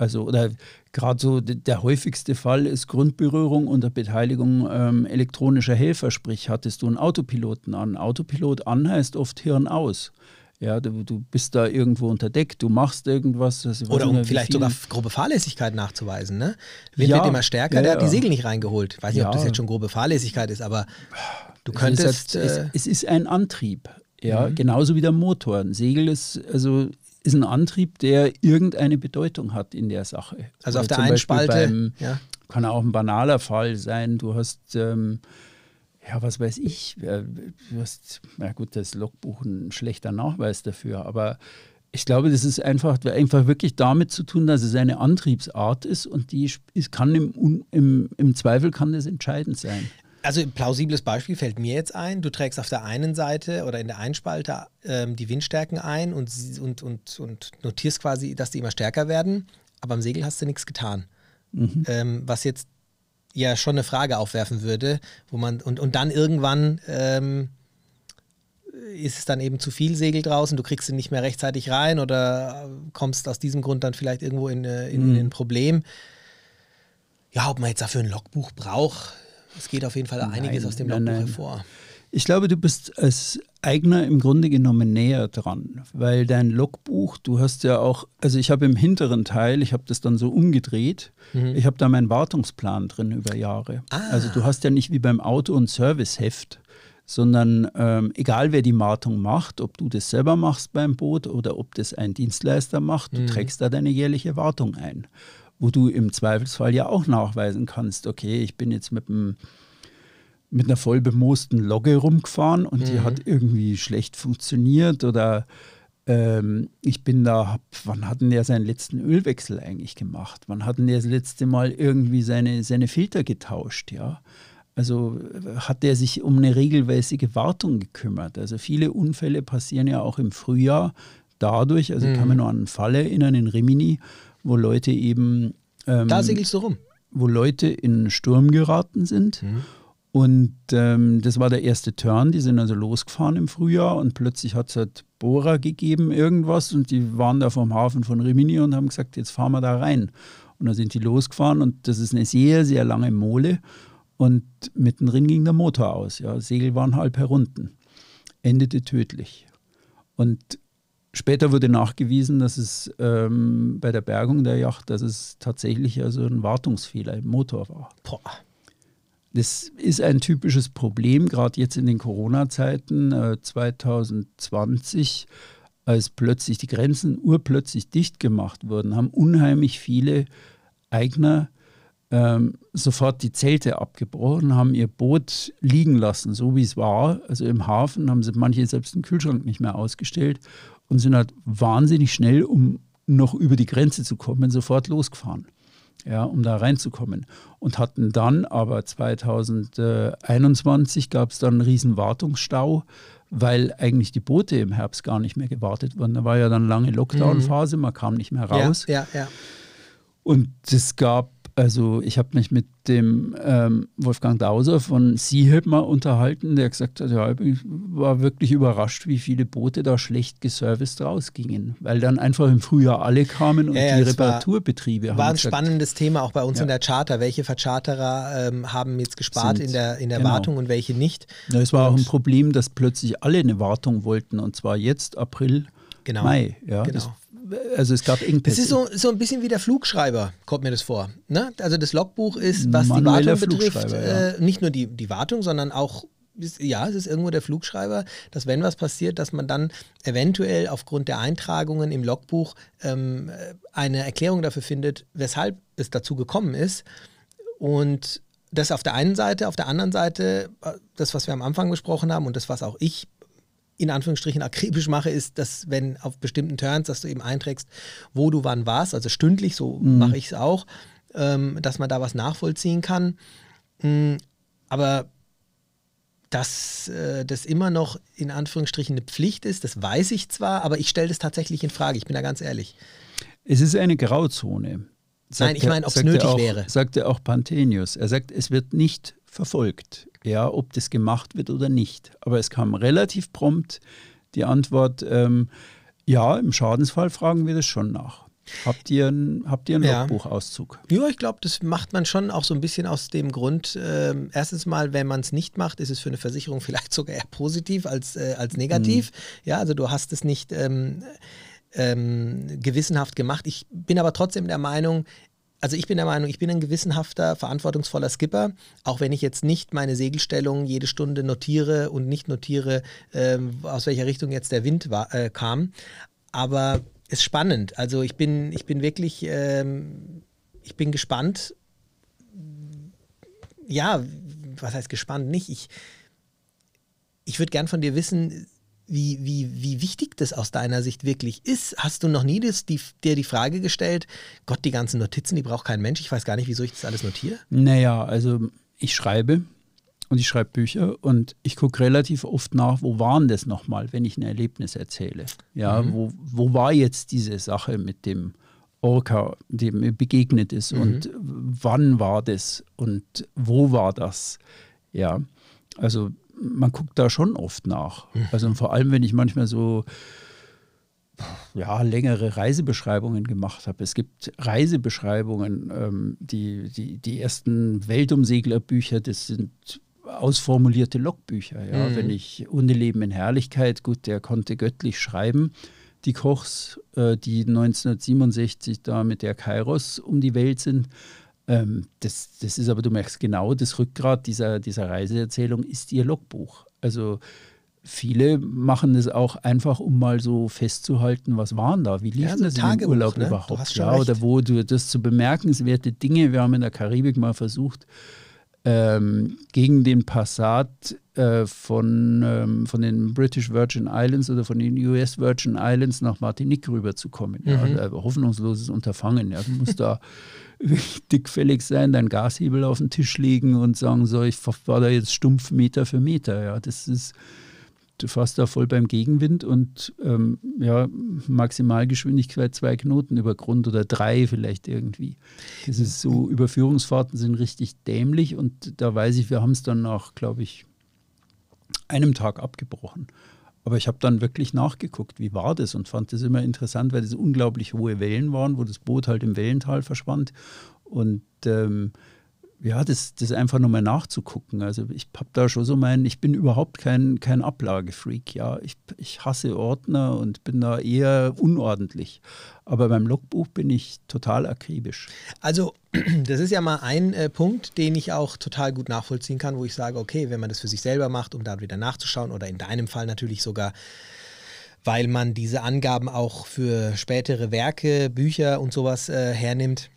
Also, oder gerade so de- der häufigste Fall ist Grundberührung unter Beteiligung ähm, elektronischer Helfer, sprich, hattest du einen Autopiloten an. Autopilot an heißt oft Hirn aus. Ja, du, du bist da irgendwo unter Deck, du machst irgendwas. Oder um vielleicht viel- sogar grobe Fahrlässigkeit nachzuweisen. Ne? Wind Ja, wird immer stärker, ja, der hat die. Segel nicht reingeholt. Ich weiß nicht, ob Ja. das jetzt schon grobe Fahrlässigkeit ist, aber du Es ist könntest. halt- äh, Mhm. es, es ist ein Antrieb, ja, genauso wie der Motor. Ein Segel ist, also, ist ein Antrieb, der irgendeine Bedeutung hat in der Sache. also Oder auf der einen Beispiel Spalte. Beim, ja. kann auch ein banaler Fall sein. Du hast, ähm, ja, was weiß ich, äh, du hast, na gut, das Logbuch ein schlechter Nachweis dafür, aber ich glaube, das ist einfach, einfach wirklich damit zu tun, dass es eine Antriebsart ist und die ist, kann im, im, im Zweifel kann das entscheidend sein. Also ein plausibles Beispiel fällt mir jetzt ein. Du trägst auf der einen Seite oder in der einen Spalte ähm, die Windstärken ein und, und, und, und notierst quasi, dass die immer stärker werden, aber am Segel hast du nichts getan. Mhm. Ähm, was jetzt ja schon eine Frage aufwerfen würde, wo man und, und dann irgendwann ähm, ist es dann eben zu viel Segel draußen, du kriegst sie nicht mehr rechtzeitig rein oder kommst aus diesem Grund dann vielleicht irgendwo in, äh, in, in Mhm. ein Problem. Ja, ob man jetzt dafür ein Logbuch braucht, es geht auf jeden Fall einiges Nein, aus dem nein, Logbuch nein. hervor. Ich glaube, du bist als Eigner im Grunde genommen näher dran, weil dein Logbuch, du hast ja auch, also ich habe im hinteren Teil, ich habe das dann so umgedreht, ich habe da meinen Wartungsplan drin über Jahre. Ah. Also du hast ja nicht wie beim Auto ein Serviceheft, sondern ähm, egal wer die Wartung macht, ob du das selber machst beim Boot oder ob das ein Dienstleister macht, du trägst da deine jährliche Wartung ein, wo du im Zweifelsfall ja auch nachweisen kannst, okay, ich bin jetzt mit einem mit einer voll bemoosten Logge rumgefahren und die hat irgendwie schlecht funktioniert oder ähm, ich bin da, hab, wann hat denn der seinen letzten Ölwechsel eigentlich gemacht? Wann hat denn der das letzte Mal irgendwie seine, seine Filter getauscht, ja? Also äh, hat der sich um eine regelmäßige Wartung gekümmert? Also viele Unfälle passieren ja auch im Frühjahr dadurch, also ich kann mir nur an einen Fall erinnern in Rimini, wo Leute eben ähm, Da segelst du rum. wo Leute in Sturm geraten sind Und ähm, das war der erste Turn. Die sind also losgefahren im Frühjahr und plötzlich hat es halt Bohrer gegeben, irgendwas. Und die waren da vom Hafen von Rimini und haben gesagt, jetzt fahren wir da rein. Und da sind die losgefahren und das ist eine sehr, sehr lange Mole. Und mittendrin ging der Motor aus. Ja. Segel waren halb herunten. Endete tödlich. Und später wurde nachgewiesen, dass es ähm, bei der Bergung der Yacht, dass es tatsächlich also ein Wartungsfehler im Motor war. Boah. Das ist ein typisches Problem, gerade jetzt in den Corona-Zeiten äh, 2020, als plötzlich die Grenzen urplötzlich dicht gemacht wurden, haben unheimlich viele Eigner ähm, sofort die Zelte abgebrochen, haben ihr Boot liegen lassen, so wie es war. Also im Hafen haben sie manche selbst den Kühlschrank nicht mehr ausgestellt und sind halt wahnsinnig schnell, um noch über die Grenze zu kommen, sofort losgefahren ja, um da reinzukommen. Und hatten dann aber 2021 gab es dann einen riesen Wartungsstau, weil eigentlich die Boote im Herbst gar nicht mehr gewartet wurden. Da war ja dann lange Lockdown-Phase, man kam nicht mehr raus. Ja, ja, ja. Und es gab also ich habe mich mit dem ähm, Wolfgang Dauser von Seahip mal unterhalten, der gesagt hat, ja, ich war wirklich überrascht, wie viele Boote da schlecht geserviced rausgingen, weil dann einfach im Frühjahr alle kamen und ja, die Reparaturbetriebe war, haben. War ein gesagt, spannendes Thema auch bei uns ja. in der Charter. Welche Vercharterer ähm, haben jetzt gespart Sind, in der, in der genau. Wartung und welche nicht? Ja, es war und auch ein Problem, dass plötzlich alle eine Wartung wollten und zwar jetzt April, genau. Mai. Ja, genau. Das also es gab Engpässe. Das ist so, so ein bisschen wie der Flugschreiber, kommt mir das vor. Ne? Also das Logbuch ist, was Manueller die Wartung betrifft, ja. äh, nicht nur die, die Wartung, sondern auch ja, es ist irgendwo der Flugschreiber, dass wenn was passiert, dass man dann eventuell aufgrund der Eintragungen im Logbuch ähm, eine Erklärung dafür findet, weshalb es dazu gekommen ist. Und das auf der einen Seite, auf der anderen Seite, äh, das, was wir am Anfang besprochen haben und das, was auch ich in Anführungsstrichen akribisch mache, ist, dass wenn auf bestimmten Turns, dass du eben einträgst, wo du wann warst, also stündlich, so mhm. mache ich es auch, ähm, dass man da was nachvollziehen kann. Mhm, aber dass äh, das immer noch in Anführungsstrichen eine Pflicht ist, das weiß ich zwar, aber ich stelle das tatsächlich in Frage, ich bin da ganz ehrlich. Es ist eine Grauzone. Sagt Nein, ich meine, ob es nötig auch, wäre. Sagte auch Panthenius. Er sagt, es wird nicht verfolgt ja, ob das gemacht wird oder nicht. Aber es kam relativ prompt die Antwort, ähm, ja, im Schadensfall fragen wir das schon nach. Habt ihr, ein, habt ihr einen ja. Logbuchauszug? Ja, ich glaube, das macht man schon auch so ein bisschen aus dem Grund, äh, erstens mal, wenn man es nicht macht, ist es für eine Versicherung <laughs> vielleicht sogar eher positiv als, äh, als negativ. Mhm. Ja, also du hast es nicht ähm, ähm, gewissenhaft gemacht. Ich bin aber trotzdem der Meinung, also ich bin der Meinung, ich bin ein gewissenhafter, verantwortungsvoller Skipper, auch wenn ich jetzt nicht meine Segelstellung jede Stunde notiere und nicht notiere, ähm, aus welcher Richtung jetzt der Wind war, äh, kam. Aber es ist spannend. Also ich bin, ich bin wirklich, ähm, ich bin gespannt. Ja, was heißt gespannt? Nicht. Ich, ich würde gern von dir wissen, wie, wie, wie wichtig das aus deiner Sicht wirklich ist. Hast du noch nie das, die, dir die Frage gestellt, Gott, die ganzen Notizen, die braucht kein Mensch, ich weiß gar nicht, wieso ich das alles notiere? Naja, also ich schreibe und ich schreibe Bücher und ich gucke relativ oft nach, wo waren das nochmal, wenn ich ein Erlebnis erzähle. Ja, mhm. wo, wo war jetzt diese Sache mit dem Orca, dem mir begegnet ist mhm. und wann war das und wo war das? Ja, also man guckt da schon oft nach. Mhm. Also vor allem, wenn ich manchmal so ja, längere Reisebeschreibungen gemacht habe. Es gibt Reisebeschreibungen, ähm, die, die, die ersten Weltumseglerbücher, das sind ausformulierte Logbücher. Ja? Mhm. Wenn ich Unleben in Herrlichkeit, gut, der konnte göttlich schreiben, die Kochs, äh, die 1967 da mit der Kairos um die Welt sind. Ähm, das, das ist aber, du merkst genau, das Rückgrat dieser, dieser Reiseerzählung ist ihr Logbuch. Also viele machen das auch einfach, um mal so festzuhalten, was waren da, wie lief ja, so das im Urlaub ne? überhaupt? Ja, oder wo du das zu bemerkenswerte Dinge, wir haben in der Karibik mal versucht, ähm, gegen den Passat äh, von, ähm, von den British Virgin Islands oder von den US Virgin Islands nach Martinique rüberzukommen. Mhm. Ja, also hoffnungsloses Unterfangen. Ja. Du musst da <laughs> dickfällig sein, deinen Gashebel auf den Tisch legen und sagen, so, ich war da jetzt stumpf Meter für Meter. Ja, das ist, fährst da voll beim Gegenwind und ähm, ja, Maximalgeschwindigkeit zwei Knoten über Grund oder drei vielleicht irgendwie. Das ist so, Überführungsfahrten sind richtig dämlich und da weiß ich, wir haben es dann nach, glaube ich, einem Tag abgebrochen. Aber ich habe dann wirklich nachgeguckt, wie war das und fand das immer interessant, weil das unglaublich hohe Wellen waren, wo das Boot halt im Wellental verschwand. Und ähm, ja, das, das einfach nochmal nachzugucken. Also ich habe da schon so meinen, ich bin überhaupt kein, kein Ablagefreak. Ja, ich, ich hasse Ordner und bin da eher unordentlich. Aber beim Logbuch bin ich total akribisch. Also <clears throat> das ist ja mal ein äh, Punkt, den ich auch total gut nachvollziehen kann, wo ich sage, okay, wenn man das für sich selber macht, um da wieder nachzuschauen oder in deinem Fall natürlich sogar weil man diese Angaben auch für spätere Werke, Bücher und sowas äh, hernimmt,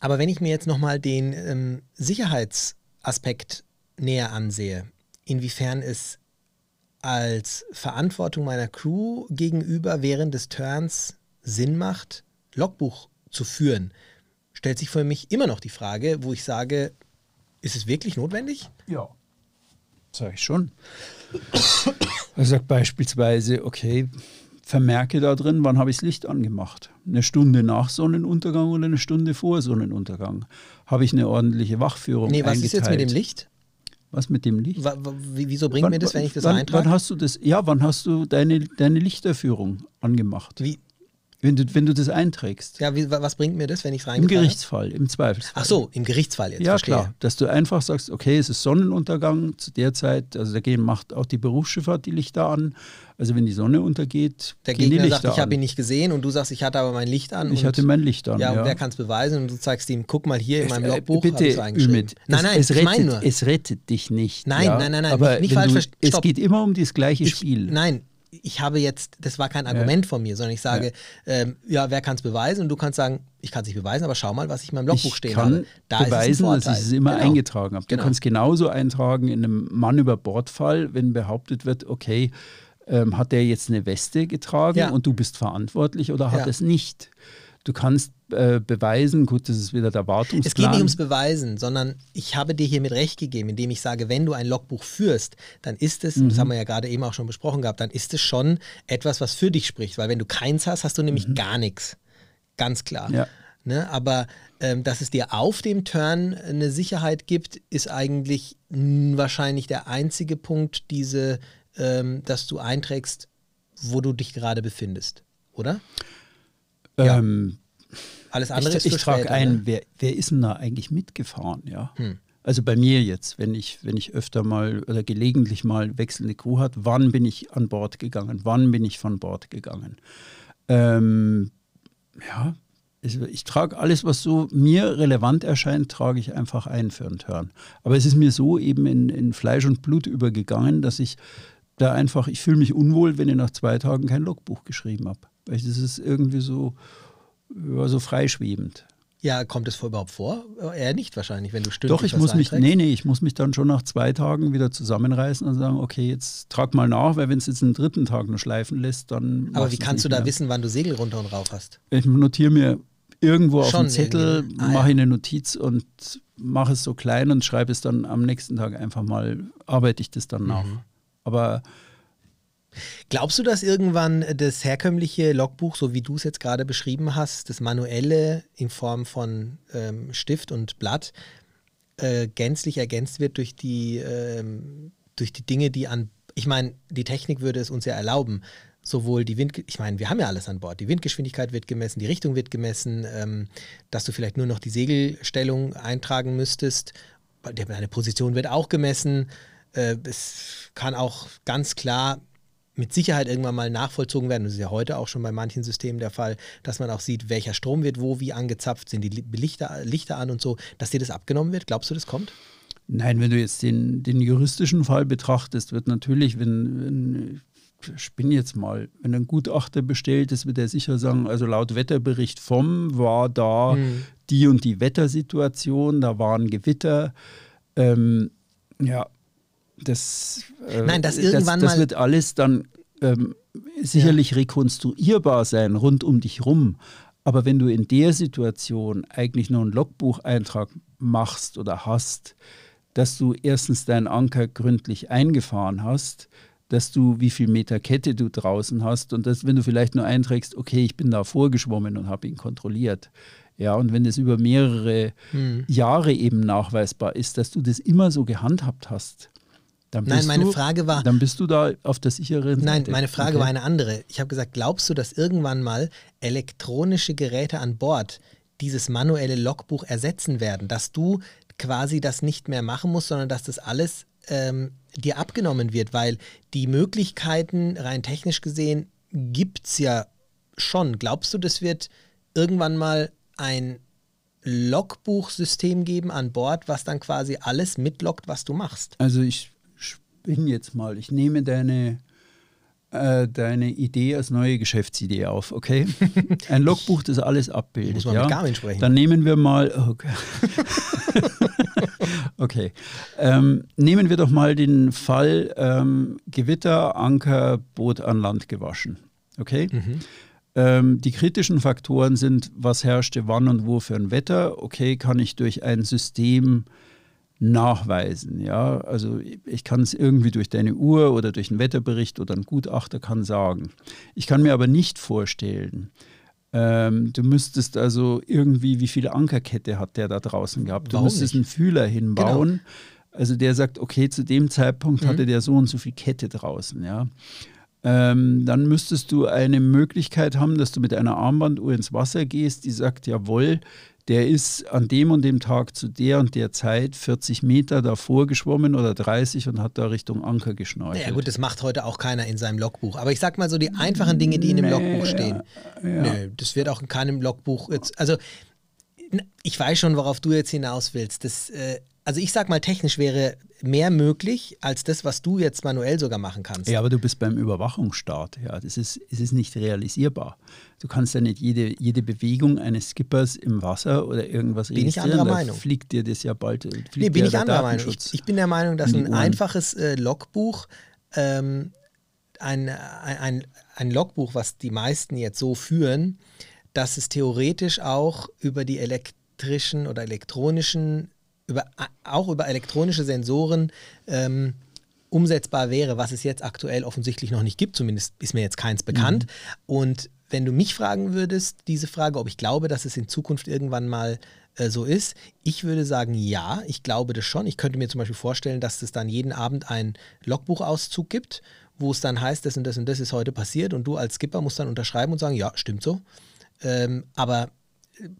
aber wenn ich mir jetzt nochmal den ähm, Sicherheitsaspekt näher ansehe, inwiefern es als Verantwortung meiner Crew gegenüber während des Turns Sinn macht, Logbuch zu führen, stellt sich für mich immer noch die Frage, wo ich sage, ist es wirklich notwendig? Ja. Sag ich schon. <coughs> Also beispielsweise, okay, vermerke da drin, wann habe ich das Licht angemacht. Eine Stunde nach Sonnenuntergang oder eine Stunde vor Sonnenuntergang. Habe ich eine ordentliche Wachführung Nee, was eingeteilt. ist jetzt mit dem Licht? Was mit dem Licht? wieso bringt wann, mir das, wenn ich das wann, eintrage? Wann hast du das? Ja, wann hast du deine, deine Lichterführung angemacht? Wie, wenn du, wenn du das einträgst. Ja, wie, was bringt mir das, wenn ich es Im Gerichtsfall, im Zweifelsfall. Ach so, im Gerichtsfall jetzt. Ja, verstehe. klar. Dass du einfach sagst, okay, es ist Sonnenuntergang zu der Zeit, also dagegen macht auch die Berufsschifffahrt die Lichter an. Also wenn die Sonne untergeht, der gehen Gegner die Lichter sagt, ich habe ihn nicht gesehen und du sagst, ich hatte aber mein Licht an. Ich hatte mein Licht an. Ja, ja. wer kann es beweisen? Und du zeigst ihm, guck mal hier in meinem äh, Logbuch. Bitte, Ümit, nein, nein, es, es, rettet, nur. es rettet dich nicht. Nein, ja? nein, nein, nein, aber nicht, nicht falsch verstehen. Es geht immer um das gleiche ich, Spiel. Nein, ich habe jetzt, das war kein Argument ja. von mir, sondern ich sage, ja, ähm, ja wer kann es beweisen? Und du kannst sagen, ich kann es nicht beweisen, aber schau mal, was ich in meinem Logbuch stehen habe. Da beweisen, dass ich es immer genau. eingetragen habe. Du genau. kannst genauso eintragen in einem Mann über Bordfall, wenn behauptet wird, okay, ähm, hat der jetzt eine Weste getragen ja. und du bist verantwortlich oder hat es nicht? Du kannst äh, beweisen, gut, das ist wieder der Wartungsplan. Es geht nicht ums Beweisen, sondern ich habe dir hiermit recht gegeben, indem ich sage, wenn du ein Logbuch führst, dann ist es, mhm. das haben wir ja gerade eben auch schon besprochen gehabt, dann ist es schon etwas, was für dich spricht, weil wenn du keins hast, hast du nämlich mhm. gar nichts. Ganz klar. Ja. Ne, aber ähm, dass es dir auf dem Turn eine Sicherheit gibt, ist eigentlich wahrscheinlich der einzige Punkt, diese, ähm, dass du einträgst, wo du dich gerade befindest, oder? Ähm, Alles andere ich, ist Ich trage später, ein, wer, wer ist denn da eigentlich mitgefahren, ja? Hm. Also bei mir jetzt, wenn ich, wenn ich öfter mal oder gelegentlich mal wechselnde Crew hat, wann bin ich an Bord gegangen? Wann bin ich von Bord gegangen? Ähm, ja, ich, ich, trage alles, was so mir relevant erscheint, trage ich einfach ein für einen Turn. Aber es ist mir so eben in, in Fleisch und Blut übergegangen, dass ich da einfach, ich fühle mich unwohl, wenn ich nach zwei Tagen kein Logbuch geschrieben habe. Weil das ist irgendwie so, ja, so freischwebend. Ja, kommt es überhaupt vor? Eher nicht wahrscheinlich, wenn du stündlich Doch, ich muss mich, nee, nee, ich muss mich dann schon nach zwei Tagen wieder zusammenreißen und sagen, okay, jetzt trag mal nach, weil wenn es jetzt einen dritten Tag noch schleifen lässt, dann. Aber wie kannst du da mehr. wissen, wann du Segel runter und rauf hast? Ich notiere mir irgendwo schon auf dem Zettel, ah, mache ja. eine Notiz und mache es so klein und schreibe es dann am nächsten Tag einfach mal, arbeite ich das dann nach. Mhm. Aber Glaubst du, dass irgendwann das herkömmliche Logbuch, so wie du es jetzt gerade beschrieben hast, das manuelle in Form von ähm, Stift und Blatt, äh, gänzlich ergänzt wird durch die, ähm, durch die Dinge, die an, ich meine, die Technik würde es uns ja erlauben, sowohl die Wind, ich meine, wir haben ja alles an Bord. Die Windgeschwindigkeit wird gemessen, die Richtung wird gemessen, ähm, dass du vielleicht nur noch die Segelstellung eintragen müsstest. Deine Position wird auch gemessen. Äh, es kann auch ganz klar mit Sicherheit irgendwann mal nachvollzogen werden. Das ist ja heute auch schon bei manchen Systemen der Fall, dass man auch sieht, welcher Strom wird wo wie angezapft, sind die Lichter, Lichter an und so, dass dir das abgenommen wird. Glaubst du, das kommt? Nein, wenn du jetzt den, den juristischen Fall betrachtest, wird natürlich, wenn, wenn ich bin jetzt mal, wenn ein Gutachter bestellt ist, wird er sicher sagen, also laut Wetterbericht vom war da hm. die und die Wettersituation, da waren Gewitter. Ähm, ja, das, äh, Nein, das, irgendwann das, das wird alles dann ähm, sicherlich ja. rekonstruierbar sein rund um dich rum. Aber wenn du in der Situation eigentlich nur einen Logbucheintrag machst oder hast, dass du erstens deinen Anker gründlich eingefahren hast, dass du, wie viel Meter Kette du draußen hast und dass, wenn du vielleicht nur einträgst, okay, ich bin da vorgeschwommen und habe ihn kontrolliert. Ja, und wenn das über mehrere hm. Jahre eben nachweisbar ist, dass du das immer so gehandhabt hast, Nein, meine du, Frage war. Dann bist du da auf der sicheren Seite. Nein, meine Frage okay. war eine andere. Ich habe gesagt, glaubst du, dass irgendwann mal elektronische Geräte an Bord dieses manuelle Logbuch ersetzen werden? Dass du quasi das nicht mehr machen musst, sondern dass das alles ähm, dir abgenommen wird, weil die Möglichkeiten rein technisch gesehen gibt es ja schon. Glaubst du, das wird irgendwann mal ein Logbuchsystem geben an Bord, was dann quasi alles mitloggt, was du machst? Also ich spinne jetzt mal, ich nehme deine, äh, deine Idee als neue Geschäftsidee auf, okay? <laughs> Ein Logbuch, das alles abbildet. Muss man ja? mit Garmin sprechen. Dann nehmen wir mal, okay. <laughs> Okay. Ähm, nehmen wir doch mal den Fall ähm, Gewitter, Anker, Boot an Land gewaschen. Okay? Mhm. Ähm, die kritischen Faktoren sind, was herrschte wann und wo für ein Wetter. Okay, kann ich durch ein System nachweisen. Ja, also ich kann es irgendwie durch deine Uhr oder durch einen Wetterbericht oder einen Gutachter kann sagen. Ich kann mir aber nicht vorstellen, ähm, du müsstest also irgendwie, wie viel Ankerkette hat der da draußen gehabt? Du Warum müsstest nicht? einen Fühler hinbauen. Genau. Also der sagt, okay, zu dem Zeitpunkt mhm. hatte der so und so viel Kette draußen, ja. Ähm, dann müsstest du eine Möglichkeit haben, dass du mit einer Armbanduhr ins Wasser gehst, die sagt, jawohl, der ist an dem und dem Tag zu der und der Zeit 40 Meter davor geschwommen oder 30 und hat da Richtung Anker geschnorchelt. Ja gut, das macht heute auch keiner in seinem Logbuch. Aber ich sag mal so die einfachen Dinge, die in dem nee, Logbuch stehen. Ja. Nee, das wird auch in keinem Logbuch jetzt. Also ich weiß schon, worauf du jetzt hinaus willst. Das, äh, also ich sag mal, technisch wäre mehr möglich als das, was du jetzt manuell sogar machen kannst. Ja, aber du bist beim Überwachungsstart. Ja, das ist, es ist nicht realisierbar. Du kannst ja nicht jede, jede Bewegung eines Skippers im Wasser oder irgendwas bin registrieren. Bin ich anderer Meinung. fliegt dir das ja bald. Nee, bin ich anderer Meinung. Ich, ich, bin der Meinung, dass ein einfaches äh, Logbuch, ähm, ein, ein, ein Logbuch, was die meisten jetzt so führen, dass es theoretisch auch über die elektrischen oder elektronischen über, auch über elektronische Sensoren ähm, umsetzbar wäre, was es jetzt aktuell offensichtlich noch nicht gibt. Zumindest ist mir jetzt keins bekannt. Mhm. Und wenn du mich fragen würdest, diese Frage, ob ich glaube, dass es in Zukunft irgendwann mal äh, so ist, ich würde sagen, ja, ich glaube das schon. Ich könnte mir zum Beispiel vorstellen, dass es dann jeden Abend einen Logbuchauszug gibt, wo es dann heißt, das und das und das ist heute passiert und du als Skipper musst dann unterschreiben und sagen, ja, stimmt so. Ähm, aber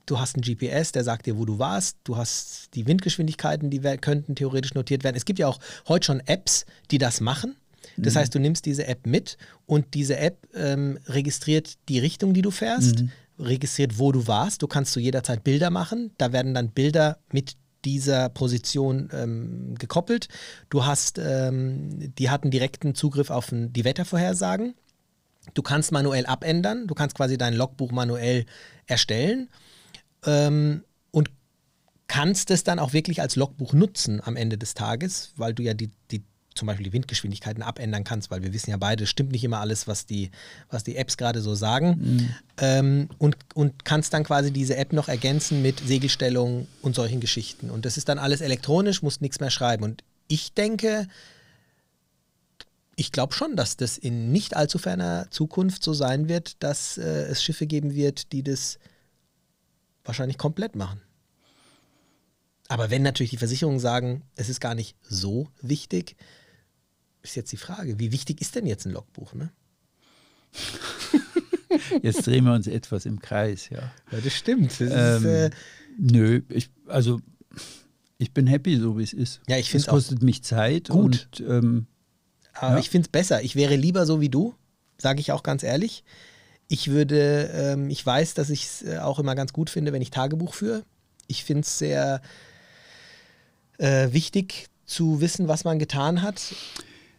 du hast ein GPS, der sagt dir, wo du warst. Du hast die Windgeschwindigkeiten, die könnten theoretisch notiert werden. Es gibt ja auch heute schon Apps, die das machen. Das mhm. heißt, du nimmst diese App mit und diese App ähm, registriert die Richtung, die du fährst, mhm. registriert, wo du warst. Du kannst zu jeder Zeit Bilder machen. Da werden dann Bilder mit dieser Position ähm, gekoppelt. Du hast, ähm, die hatten direkten Zugriff auf die Wettervorhersagen. Du kannst manuell abändern. Du kannst quasi dein Logbuch manuell erstellen ähm, und kannst es dann auch wirklich als Logbuch nutzen am Ende des Tages, weil du ja die, die zum Beispiel die Windgeschwindigkeiten abändern kannst, weil wir wissen ja beide, stimmt nicht immer alles, was die, was die Apps gerade so sagen. Mhm. Ähm, und, und kannst dann quasi diese App noch ergänzen mit Segelstellung und solchen Geschichten. Und das ist dann alles elektronisch, musst nichts mehr schreiben. Und ich denke, ich glaube schon, dass das in nicht allzu ferner Zukunft so sein wird, dass äh, es Schiffe geben wird, die das wahrscheinlich komplett machen. Aber wenn natürlich die Versicherungen sagen, es ist gar nicht so wichtig, ist jetzt die Frage, wie wichtig ist denn jetzt ein Logbuch? Ne? <laughs> Jetzt drehen wir uns etwas im Kreis, ja. Ja, das stimmt. Das ähm, ist, äh nö, ich, also ich bin happy, so wie es ist. Ja, ich finde es kostet mich Zeit gut. Und, ähm, Aber ja. ich finde es besser. Ich wäre lieber so wie du, sage ich auch ganz ehrlich. Ich würde, ähm, ich weiß, dass ich es äh, auch immer ganz gut finde, wenn ich Tagebuch führe. Ich finde es sehr äh, wichtig zu wissen, was man getan hat.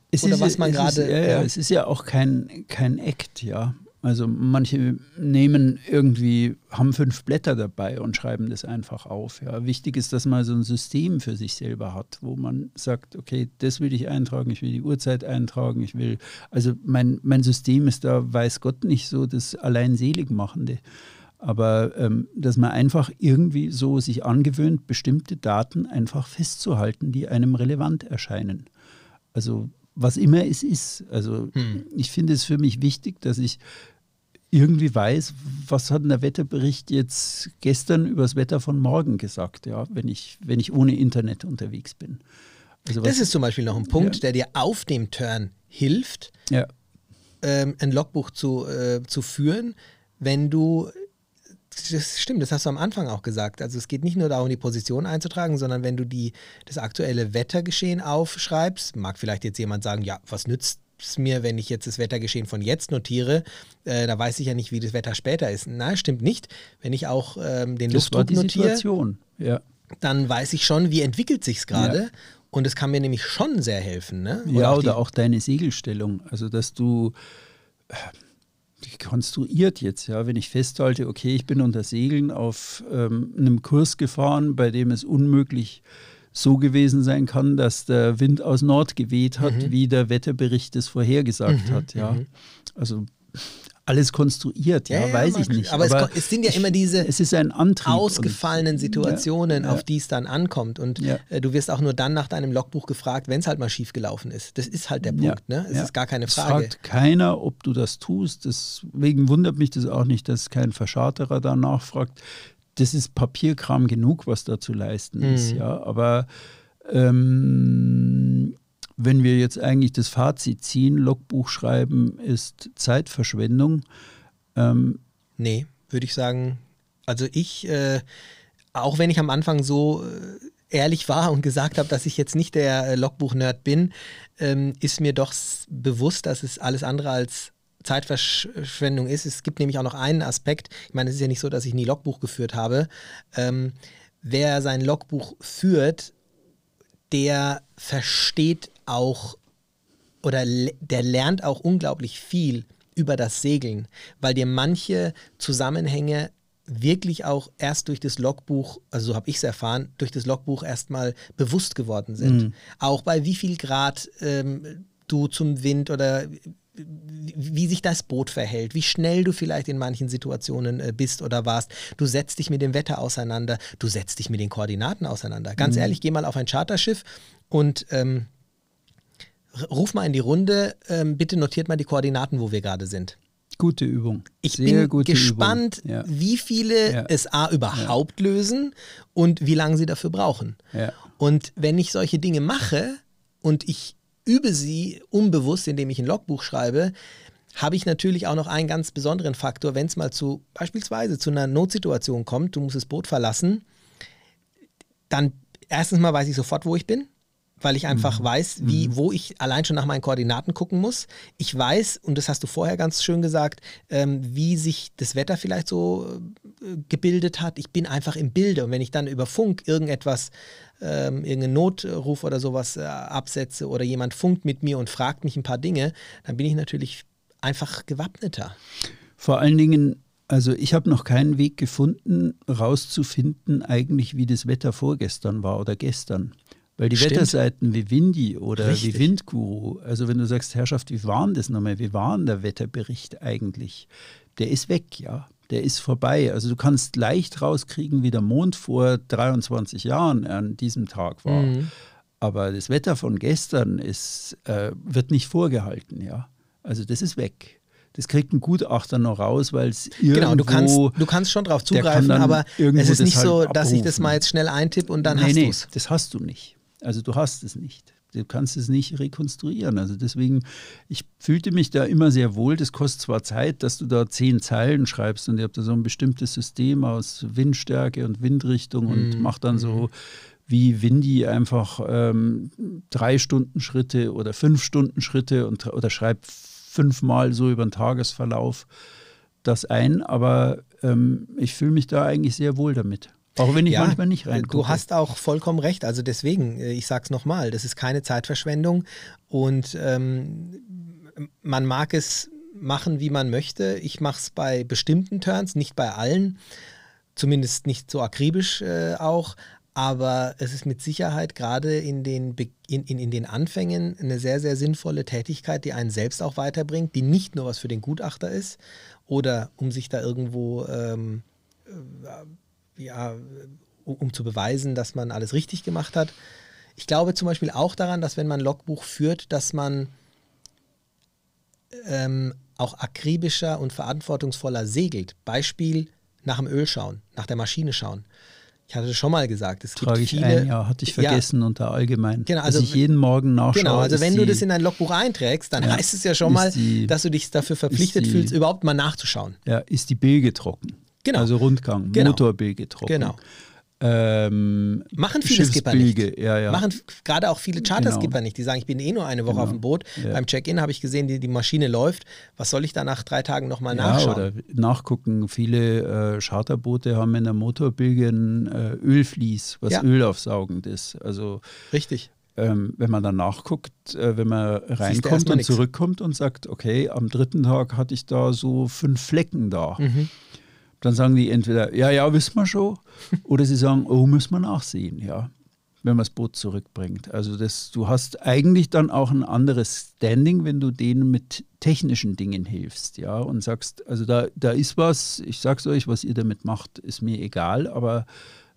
Es oder ist, was man gerade. Ja, ja, es ist ja auch kein, kein Act, ja. Also manche nehmen irgendwie, haben fünf Blätter dabei und schreiben das einfach auf. Ja. Wichtig ist, dass man so ein System für sich selber hat, wo man sagt, okay, das will ich eintragen, ich will die Uhrzeit eintragen, ich will, also mein, mein System ist da, weiß Gott, nicht so das allein Seligmachende. Aber ähm, dass man einfach irgendwie so sich angewöhnt, bestimmte Daten einfach festzuhalten, die einem relevant erscheinen. Also was immer es ist. Also Hm. ich finde es für mich wichtig, dass ich irgendwie weiß, was hat der Wetterbericht jetzt gestern über das Wetter von morgen gesagt, ja, wenn ich, wenn ich ohne Internet unterwegs bin. Also Das ist zum Beispiel noch ein Punkt, Ja. der dir auf dem Turn hilft, ja, ähm, ein Logbuch zu, äh, zu führen, wenn du. Das stimmt, das hast du am Anfang auch gesagt. Also es geht nicht nur darum, die Position einzutragen, sondern wenn du die, das aktuelle Wettergeschehen aufschreibst, mag vielleicht jetzt jemand sagen, ja, was nützt es mir, wenn ich jetzt das Wettergeschehen von jetzt notiere? Äh, da weiß ich ja nicht, wie das Wetter später ist. Nein, stimmt nicht. Wenn ich auch ähm, den das Luftdruck notiere. Ja. dann weiß ich schon, wie entwickelt sich gerade. Und es kann mir nämlich schon sehr helfen. Ne? ja, auch oder auch deine Segelstellung. Also, dass du äh, konstruiert jetzt, ja, wenn ich festhalte, okay, ich bin unter Segeln auf ähm, einem Kurs gefahren, bei dem es unmöglich so gewesen sein kann, dass der Wind aus Nord geweht hat, Mhm. wie der Wetterbericht es vorhergesagt hat, ja. Also alles konstruiert, ja, Ja, weiß ich nicht. aber es ko- es sind ja immer diese es ausgefallenen Situationen, Ja, auf die es dann ankommt. Und äh, du wirst auch nur dann nach deinem Logbuch gefragt, wenn es halt mal schief gelaufen ist. Das ist halt der Punkt. Ne? Es ist gar keine Es Frage. fragt keiner, ob du das tust. Deswegen wundert mich das auch nicht, dass kein Verscharterer da nachfragt. Das ist Papierkram genug, was da zu leisten Mhm. ist. Ja, aber ähm, wenn wir jetzt eigentlich das Fazit ziehen, Logbuch schreiben ist Zeitverschwendung. Ähm, Nee, würde ich sagen. Also ich, äh, auch wenn ich am Anfang so äh, ehrlich war und gesagt habe, dass ich jetzt nicht der äh, Logbuch-Nerd bin, ähm, ist mir doch bewusst, dass es alles andere als Zeitverschwendung ist. Es gibt nämlich auch noch einen Aspekt. Ich meine, es ist ja nicht so, dass ich nie Logbuch geführt habe. Ähm, wer sein Logbuch führt, der versteht auch oder der lernt auch unglaublich viel über das Segeln, weil dir manche Zusammenhänge wirklich auch erst durch das Logbuch, also so habe ich es erfahren, durch das Logbuch erstmal bewusst geworden sind. Auch bei wie viel Grad ähm, du zum Wind oder wie sich das Boot verhält, wie schnell du vielleicht in manchen Situationen äh, bist oder warst. Du setzt dich mit dem Wetter auseinander, du setzt dich mit den Koordinaten auseinander. Ganz ehrlich, geh mal auf ein Charterschiff und ähm, ruf mal in die Runde, ähm, bitte notiert mal die Koordinaten, wo wir gerade sind. gute Übung. Ich Sehr bin gespannt. Ja. wie viele Ja. es A überhaupt lösen und wie lange sie dafür brauchen. Ja. Und wenn ich solche Dinge mache und ich übe sie unbewusst, indem ich ein Logbuch schreibe, habe ich natürlich auch noch einen ganz besonderen Faktor, wenn es mal zu beispielsweise zu einer Notsituation kommt, du musst das Boot verlassen, dann erstens mal weiß ich sofort, wo ich bin, weil ich einfach weiß, wie, wo ich allein schon nach meinen Koordinaten gucken muss. Ich weiß, und das hast du vorher ganz schön gesagt, ähm, wie sich das Wetter vielleicht so äh, gebildet hat. Ich bin einfach im Bilde. Und wenn ich dann über Funk irgendetwas, ähm, irgendeinen Notruf oder sowas äh, absetze oder jemand funkt mit mir und fragt mich ein paar Dinge, dann bin ich natürlich einfach gewappneter. Vor allen Dingen, also ich habe noch keinen Weg gefunden, rauszufinden, eigentlich, wie das Wetter vorgestern war oder gestern. Weil die Stimmt. Wetterseiten wie Windy oder Richtig. wie Windguru, also wenn du sagst, Herrschaft, wie war denn das nochmal? Wie war denn der Wetterbericht eigentlich? Der ist weg, ja. Der ist vorbei. Also du kannst leicht rauskriegen, wie der Mond vor 23 Jahren an diesem Tag war. Mhm. Aber das Wetter von gestern ist, äh, wird nicht vorgehalten, ja. Also das ist weg. Das kriegt ein Gutachter noch raus, weil es irgendwo... Genau, du kannst, du kannst schon drauf zugreifen, aber es ist nicht so, halt dass ich das mal jetzt schnell eintippe und dann nee, hast nee, du es. das hast du nicht. Also du hast es nicht. Du kannst es nicht rekonstruieren. Also deswegen, ich fühlte mich da immer sehr wohl. Das kostet zwar Zeit, dass du da zehn Zeilen schreibst und ihr habt da so ein bestimmtes System aus Windstärke und Windrichtung und Mhm. macht dann so wie Windy einfach ähm, drei Stunden Schritte oder fünf Stunden Schritte und, oder schreibt fünfmal so über den Tagesverlauf das ein. Aber ähm, ich fühle mich da eigentlich sehr wohl damit. Auch wenn ich Ja, manchmal nicht äh, reingucke. Du hast auch vollkommen recht. Also deswegen, äh, ich sag's nochmal, das ist keine Zeitverschwendung und ähm, man mag es machen, wie man möchte. Ich mache es bei bestimmten Turns, nicht bei allen, zumindest nicht so akribisch äh, auch. Aber es ist mit Sicherheit gerade in den, Be- in, in, in den Anfängen eine sehr, sehr sinnvolle Tätigkeit, die einen selbst auch weiterbringt, die nicht nur was für den Gutachter ist oder um sich da irgendwo ähm, ja, um, zu beweisen, dass man alles richtig gemacht hat. Ich glaube zum Beispiel auch daran, dass wenn man Logbuch führt, dass man ähm, auch akribischer und verantwortungsvoller segelt. Beispiel nach dem Öl schauen, nach der Maschine schauen. Ich hatte schon mal gesagt, es Trage gibt ich viele. ein, ja, hatte ich vergessen unter allgemein. Genau, also dass ich jeden Morgen nachschaue. Genau, also wenn du die- das in dein Logbuch einträgst, dann Ja. heißt es ja schon mal, die- dass du dich dafür verpflichtet die- fühlst, überhaupt mal nachzuschauen. Ja, ist die Bilge trocken. Genau. Also Rundgang, Genau. Motorbilge trocken. Genau. Ähm, Machen viele Skipper nicht. Ja, ja. Machen gerade auch viele Charterskipper Genau. nicht. Die sagen, ich bin eh nur eine Woche Genau. auf dem Boot. Ja. Beim Check-in habe ich gesehen, die, die Maschine läuft. Was soll ich da nach drei Tagen nochmal ja, nachschauen? oder nachgucken. Viele äh, Charterboote haben in der Motorbilge ein äh, Ölvlies, was ölaufsaugend ist. Also Richtig. ähm, wenn man dann nachguckt, äh, wenn man reinkommt und nix. zurückkommt und sagt, okay, am dritten Tag hatte ich da so fünf Flecken da. Mhm. Dann sagen die entweder, ja, ja, wissen wir schon, <laughs> oder sie sagen, oh, müssen wir nachsehen, ja, wenn man das Boot zurückbringt. Also das, du hast eigentlich dann auch ein anderes Standing, wenn du denen mit technischen Dingen hilfst, ja, und sagst, also da, da ist was, ich sag's euch, was ihr damit macht, ist mir egal, aber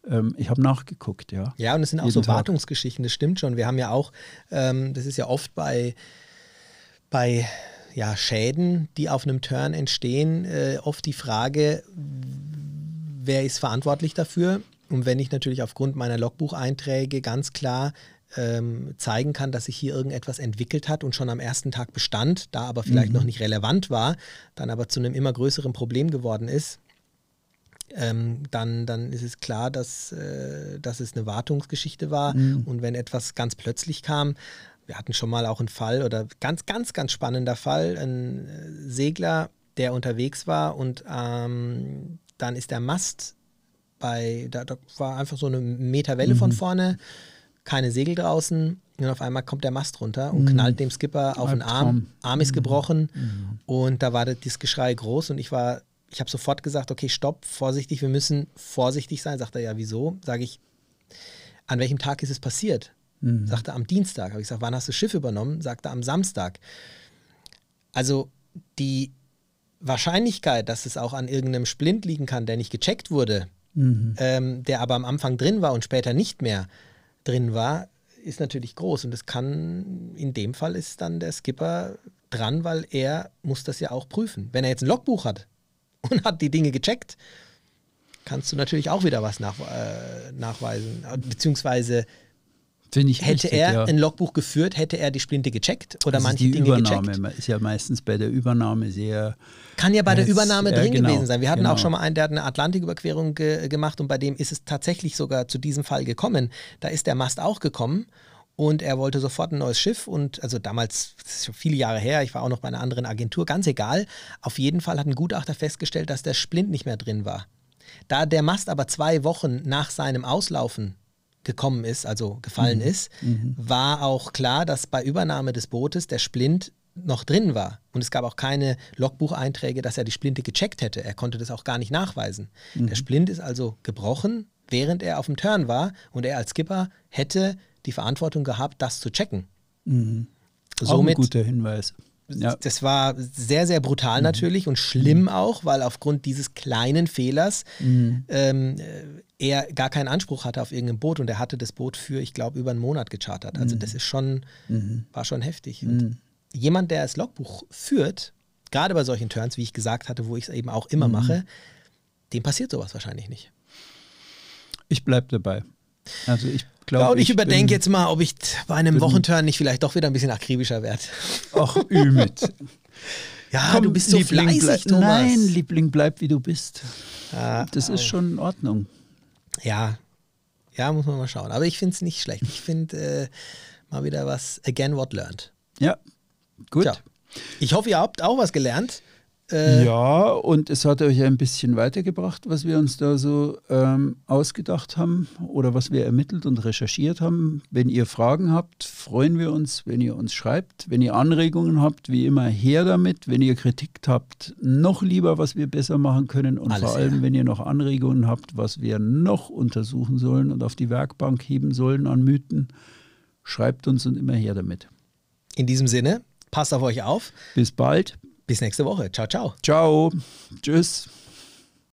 ähm, ich habe nachgeguckt, ja. Ja, und es sind auch so Tag. Wartungsgeschichten, das stimmt schon. Wir haben ja auch, ähm, das ist ja oft bei, bei ja, Schäden, die auf einem Turn entstehen, äh, oft die Frage, wer ist verantwortlich dafür? Und wenn ich natürlich aufgrund meiner Logbucheinträge ganz klar ähm, zeigen kann, dass sich hier irgendetwas entwickelt hat und schon am ersten Tag bestand, da aber vielleicht noch nicht relevant war, dann aber zu einem immer größeren Problem geworden ist, ähm, dann, dann ist es klar, dass, äh, dass es eine Wartungsgeschichte war. Und wenn etwas ganz plötzlich kam, wir hatten schon mal auch einen Fall oder ganz, ganz, ganz spannender Fall, ein äh, Segler, der unterwegs war und ähm, dann ist der Mast bei, da, da war einfach so eine Meter Welle von vorne, keine Segel draußen und auf einmal kommt der Mast runter und knallt dem Skipper auf den Arm. Albtraum. Arm ist gebrochen und da war das, das Geschrei groß und ich war, ich habe sofort gesagt, okay, stopp, vorsichtig, wir müssen vorsichtig sein. Sagt er, ja, wieso? Sage ich, an welchem Tag ist es passiert? Sagt er, am Dienstag. Habe ich gesagt, wann hast du das Schiff übernommen? Sagt er, am Samstag. Also die Wahrscheinlichkeit, dass es auch an irgendeinem Splint liegen kann, der nicht gecheckt wurde, ähm, der aber am Anfang drin war und später nicht mehr drin war, ist natürlich groß. Und das kann, in dem Fall ist dann der Skipper dran, weil er muss das ja auch prüfen. Wenn er jetzt ein Logbuch hat <laughs> und hat die Dinge gecheckt, kannst du natürlich auch wieder was nach, äh, nachweisen. Beziehungsweise Finde ich hätte richtig, er ja. ein Logbuch geführt, hätte er die Splinte gecheckt oder Das ist manche die Dinge Übernahme. gecheckt. Ist ja meistens bei der Übernahme sehr. Kann ja bei der Übernahme drin genau, gewesen sein. Wir hatten auch genau. schon mal einen, der hat eine Atlantiküberquerung ge gemacht und bei dem ist es tatsächlich sogar zu diesem Fall gekommen. Da ist der Mast auch gekommen und er wollte sofort ein neues Schiff und also damals, das ist schon viele Jahre her, ich war auch noch bei einer anderen Agentur, ganz egal. Auf jeden Fall hat ein Gutachter festgestellt, dass der Splint nicht mehr drin war. Da der Mast aber zwei Wochen nach seinem Auslaufen gekommen ist, also gefallen ist, war auch klar, dass bei Übernahme des Bootes der Splint noch drin war. Und es gab auch keine Logbucheinträge, dass er die Splinte gecheckt hätte. Er konnte das auch gar nicht nachweisen. Der Splint ist also gebrochen, während er auf dem Turn war und er als Skipper hätte die Verantwortung gehabt, das zu checken. Auch ein guter Hinweis. Ja, Das war sehr, sehr brutal natürlich und schlimm auch, weil aufgrund dieses kleinen Fehlers ähm, äh, er gar keinen Anspruch hatte auf irgendein Boot und er hatte das Boot für, ich glaube, über einen Monat gechartert. Also das ist schon, war schon heftig. Und jemand, der das Logbuch führt, gerade bei solchen Turns, wie ich gesagt hatte, wo ich es eben auch immer mache, dem passiert sowas wahrscheinlich nicht. ich bleibe dabei. Also ich glaube. Ja, und ich, bin- überdenke jetzt mal, ob ich bei einem Wochenturn nicht vielleicht doch wieder ein bisschen akribischer werde. Ach, Ümit. Ja, Komm, du bist so Liebling, fleißig, Thomas. Nein, Liebling, bleib wie du bist. Ah, Das ist schon in Ordnung. Ja, ja, muss man mal schauen. Aber ich finde es nicht schlecht. Ich finde äh, mal wieder was, again what learned. Ja, gut. Tja. Ich hoffe, ihr habt auch was gelernt. Äh, Ja, und es hat euch ein bisschen weitergebracht, was wir uns da so ähm, ausgedacht haben oder was wir ermittelt und recherchiert haben. Wenn ihr Fragen habt, freuen wir uns, wenn ihr uns schreibt. Wenn ihr Anregungen habt, wie immer her damit. Wenn ihr Kritik habt, noch lieber, was wir besser machen können. Und Alles vor allem, her. wenn ihr noch Anregungen habt, was wir noch untersuchen sollen und auf die Werkbank heben sollen an Mythen, schreibt uns und immer her damit. In diesem Sinne, passt auf euch auf. Bis bald. Bis nächste Woche. Ciao, ciao. Ciao. Tschüss.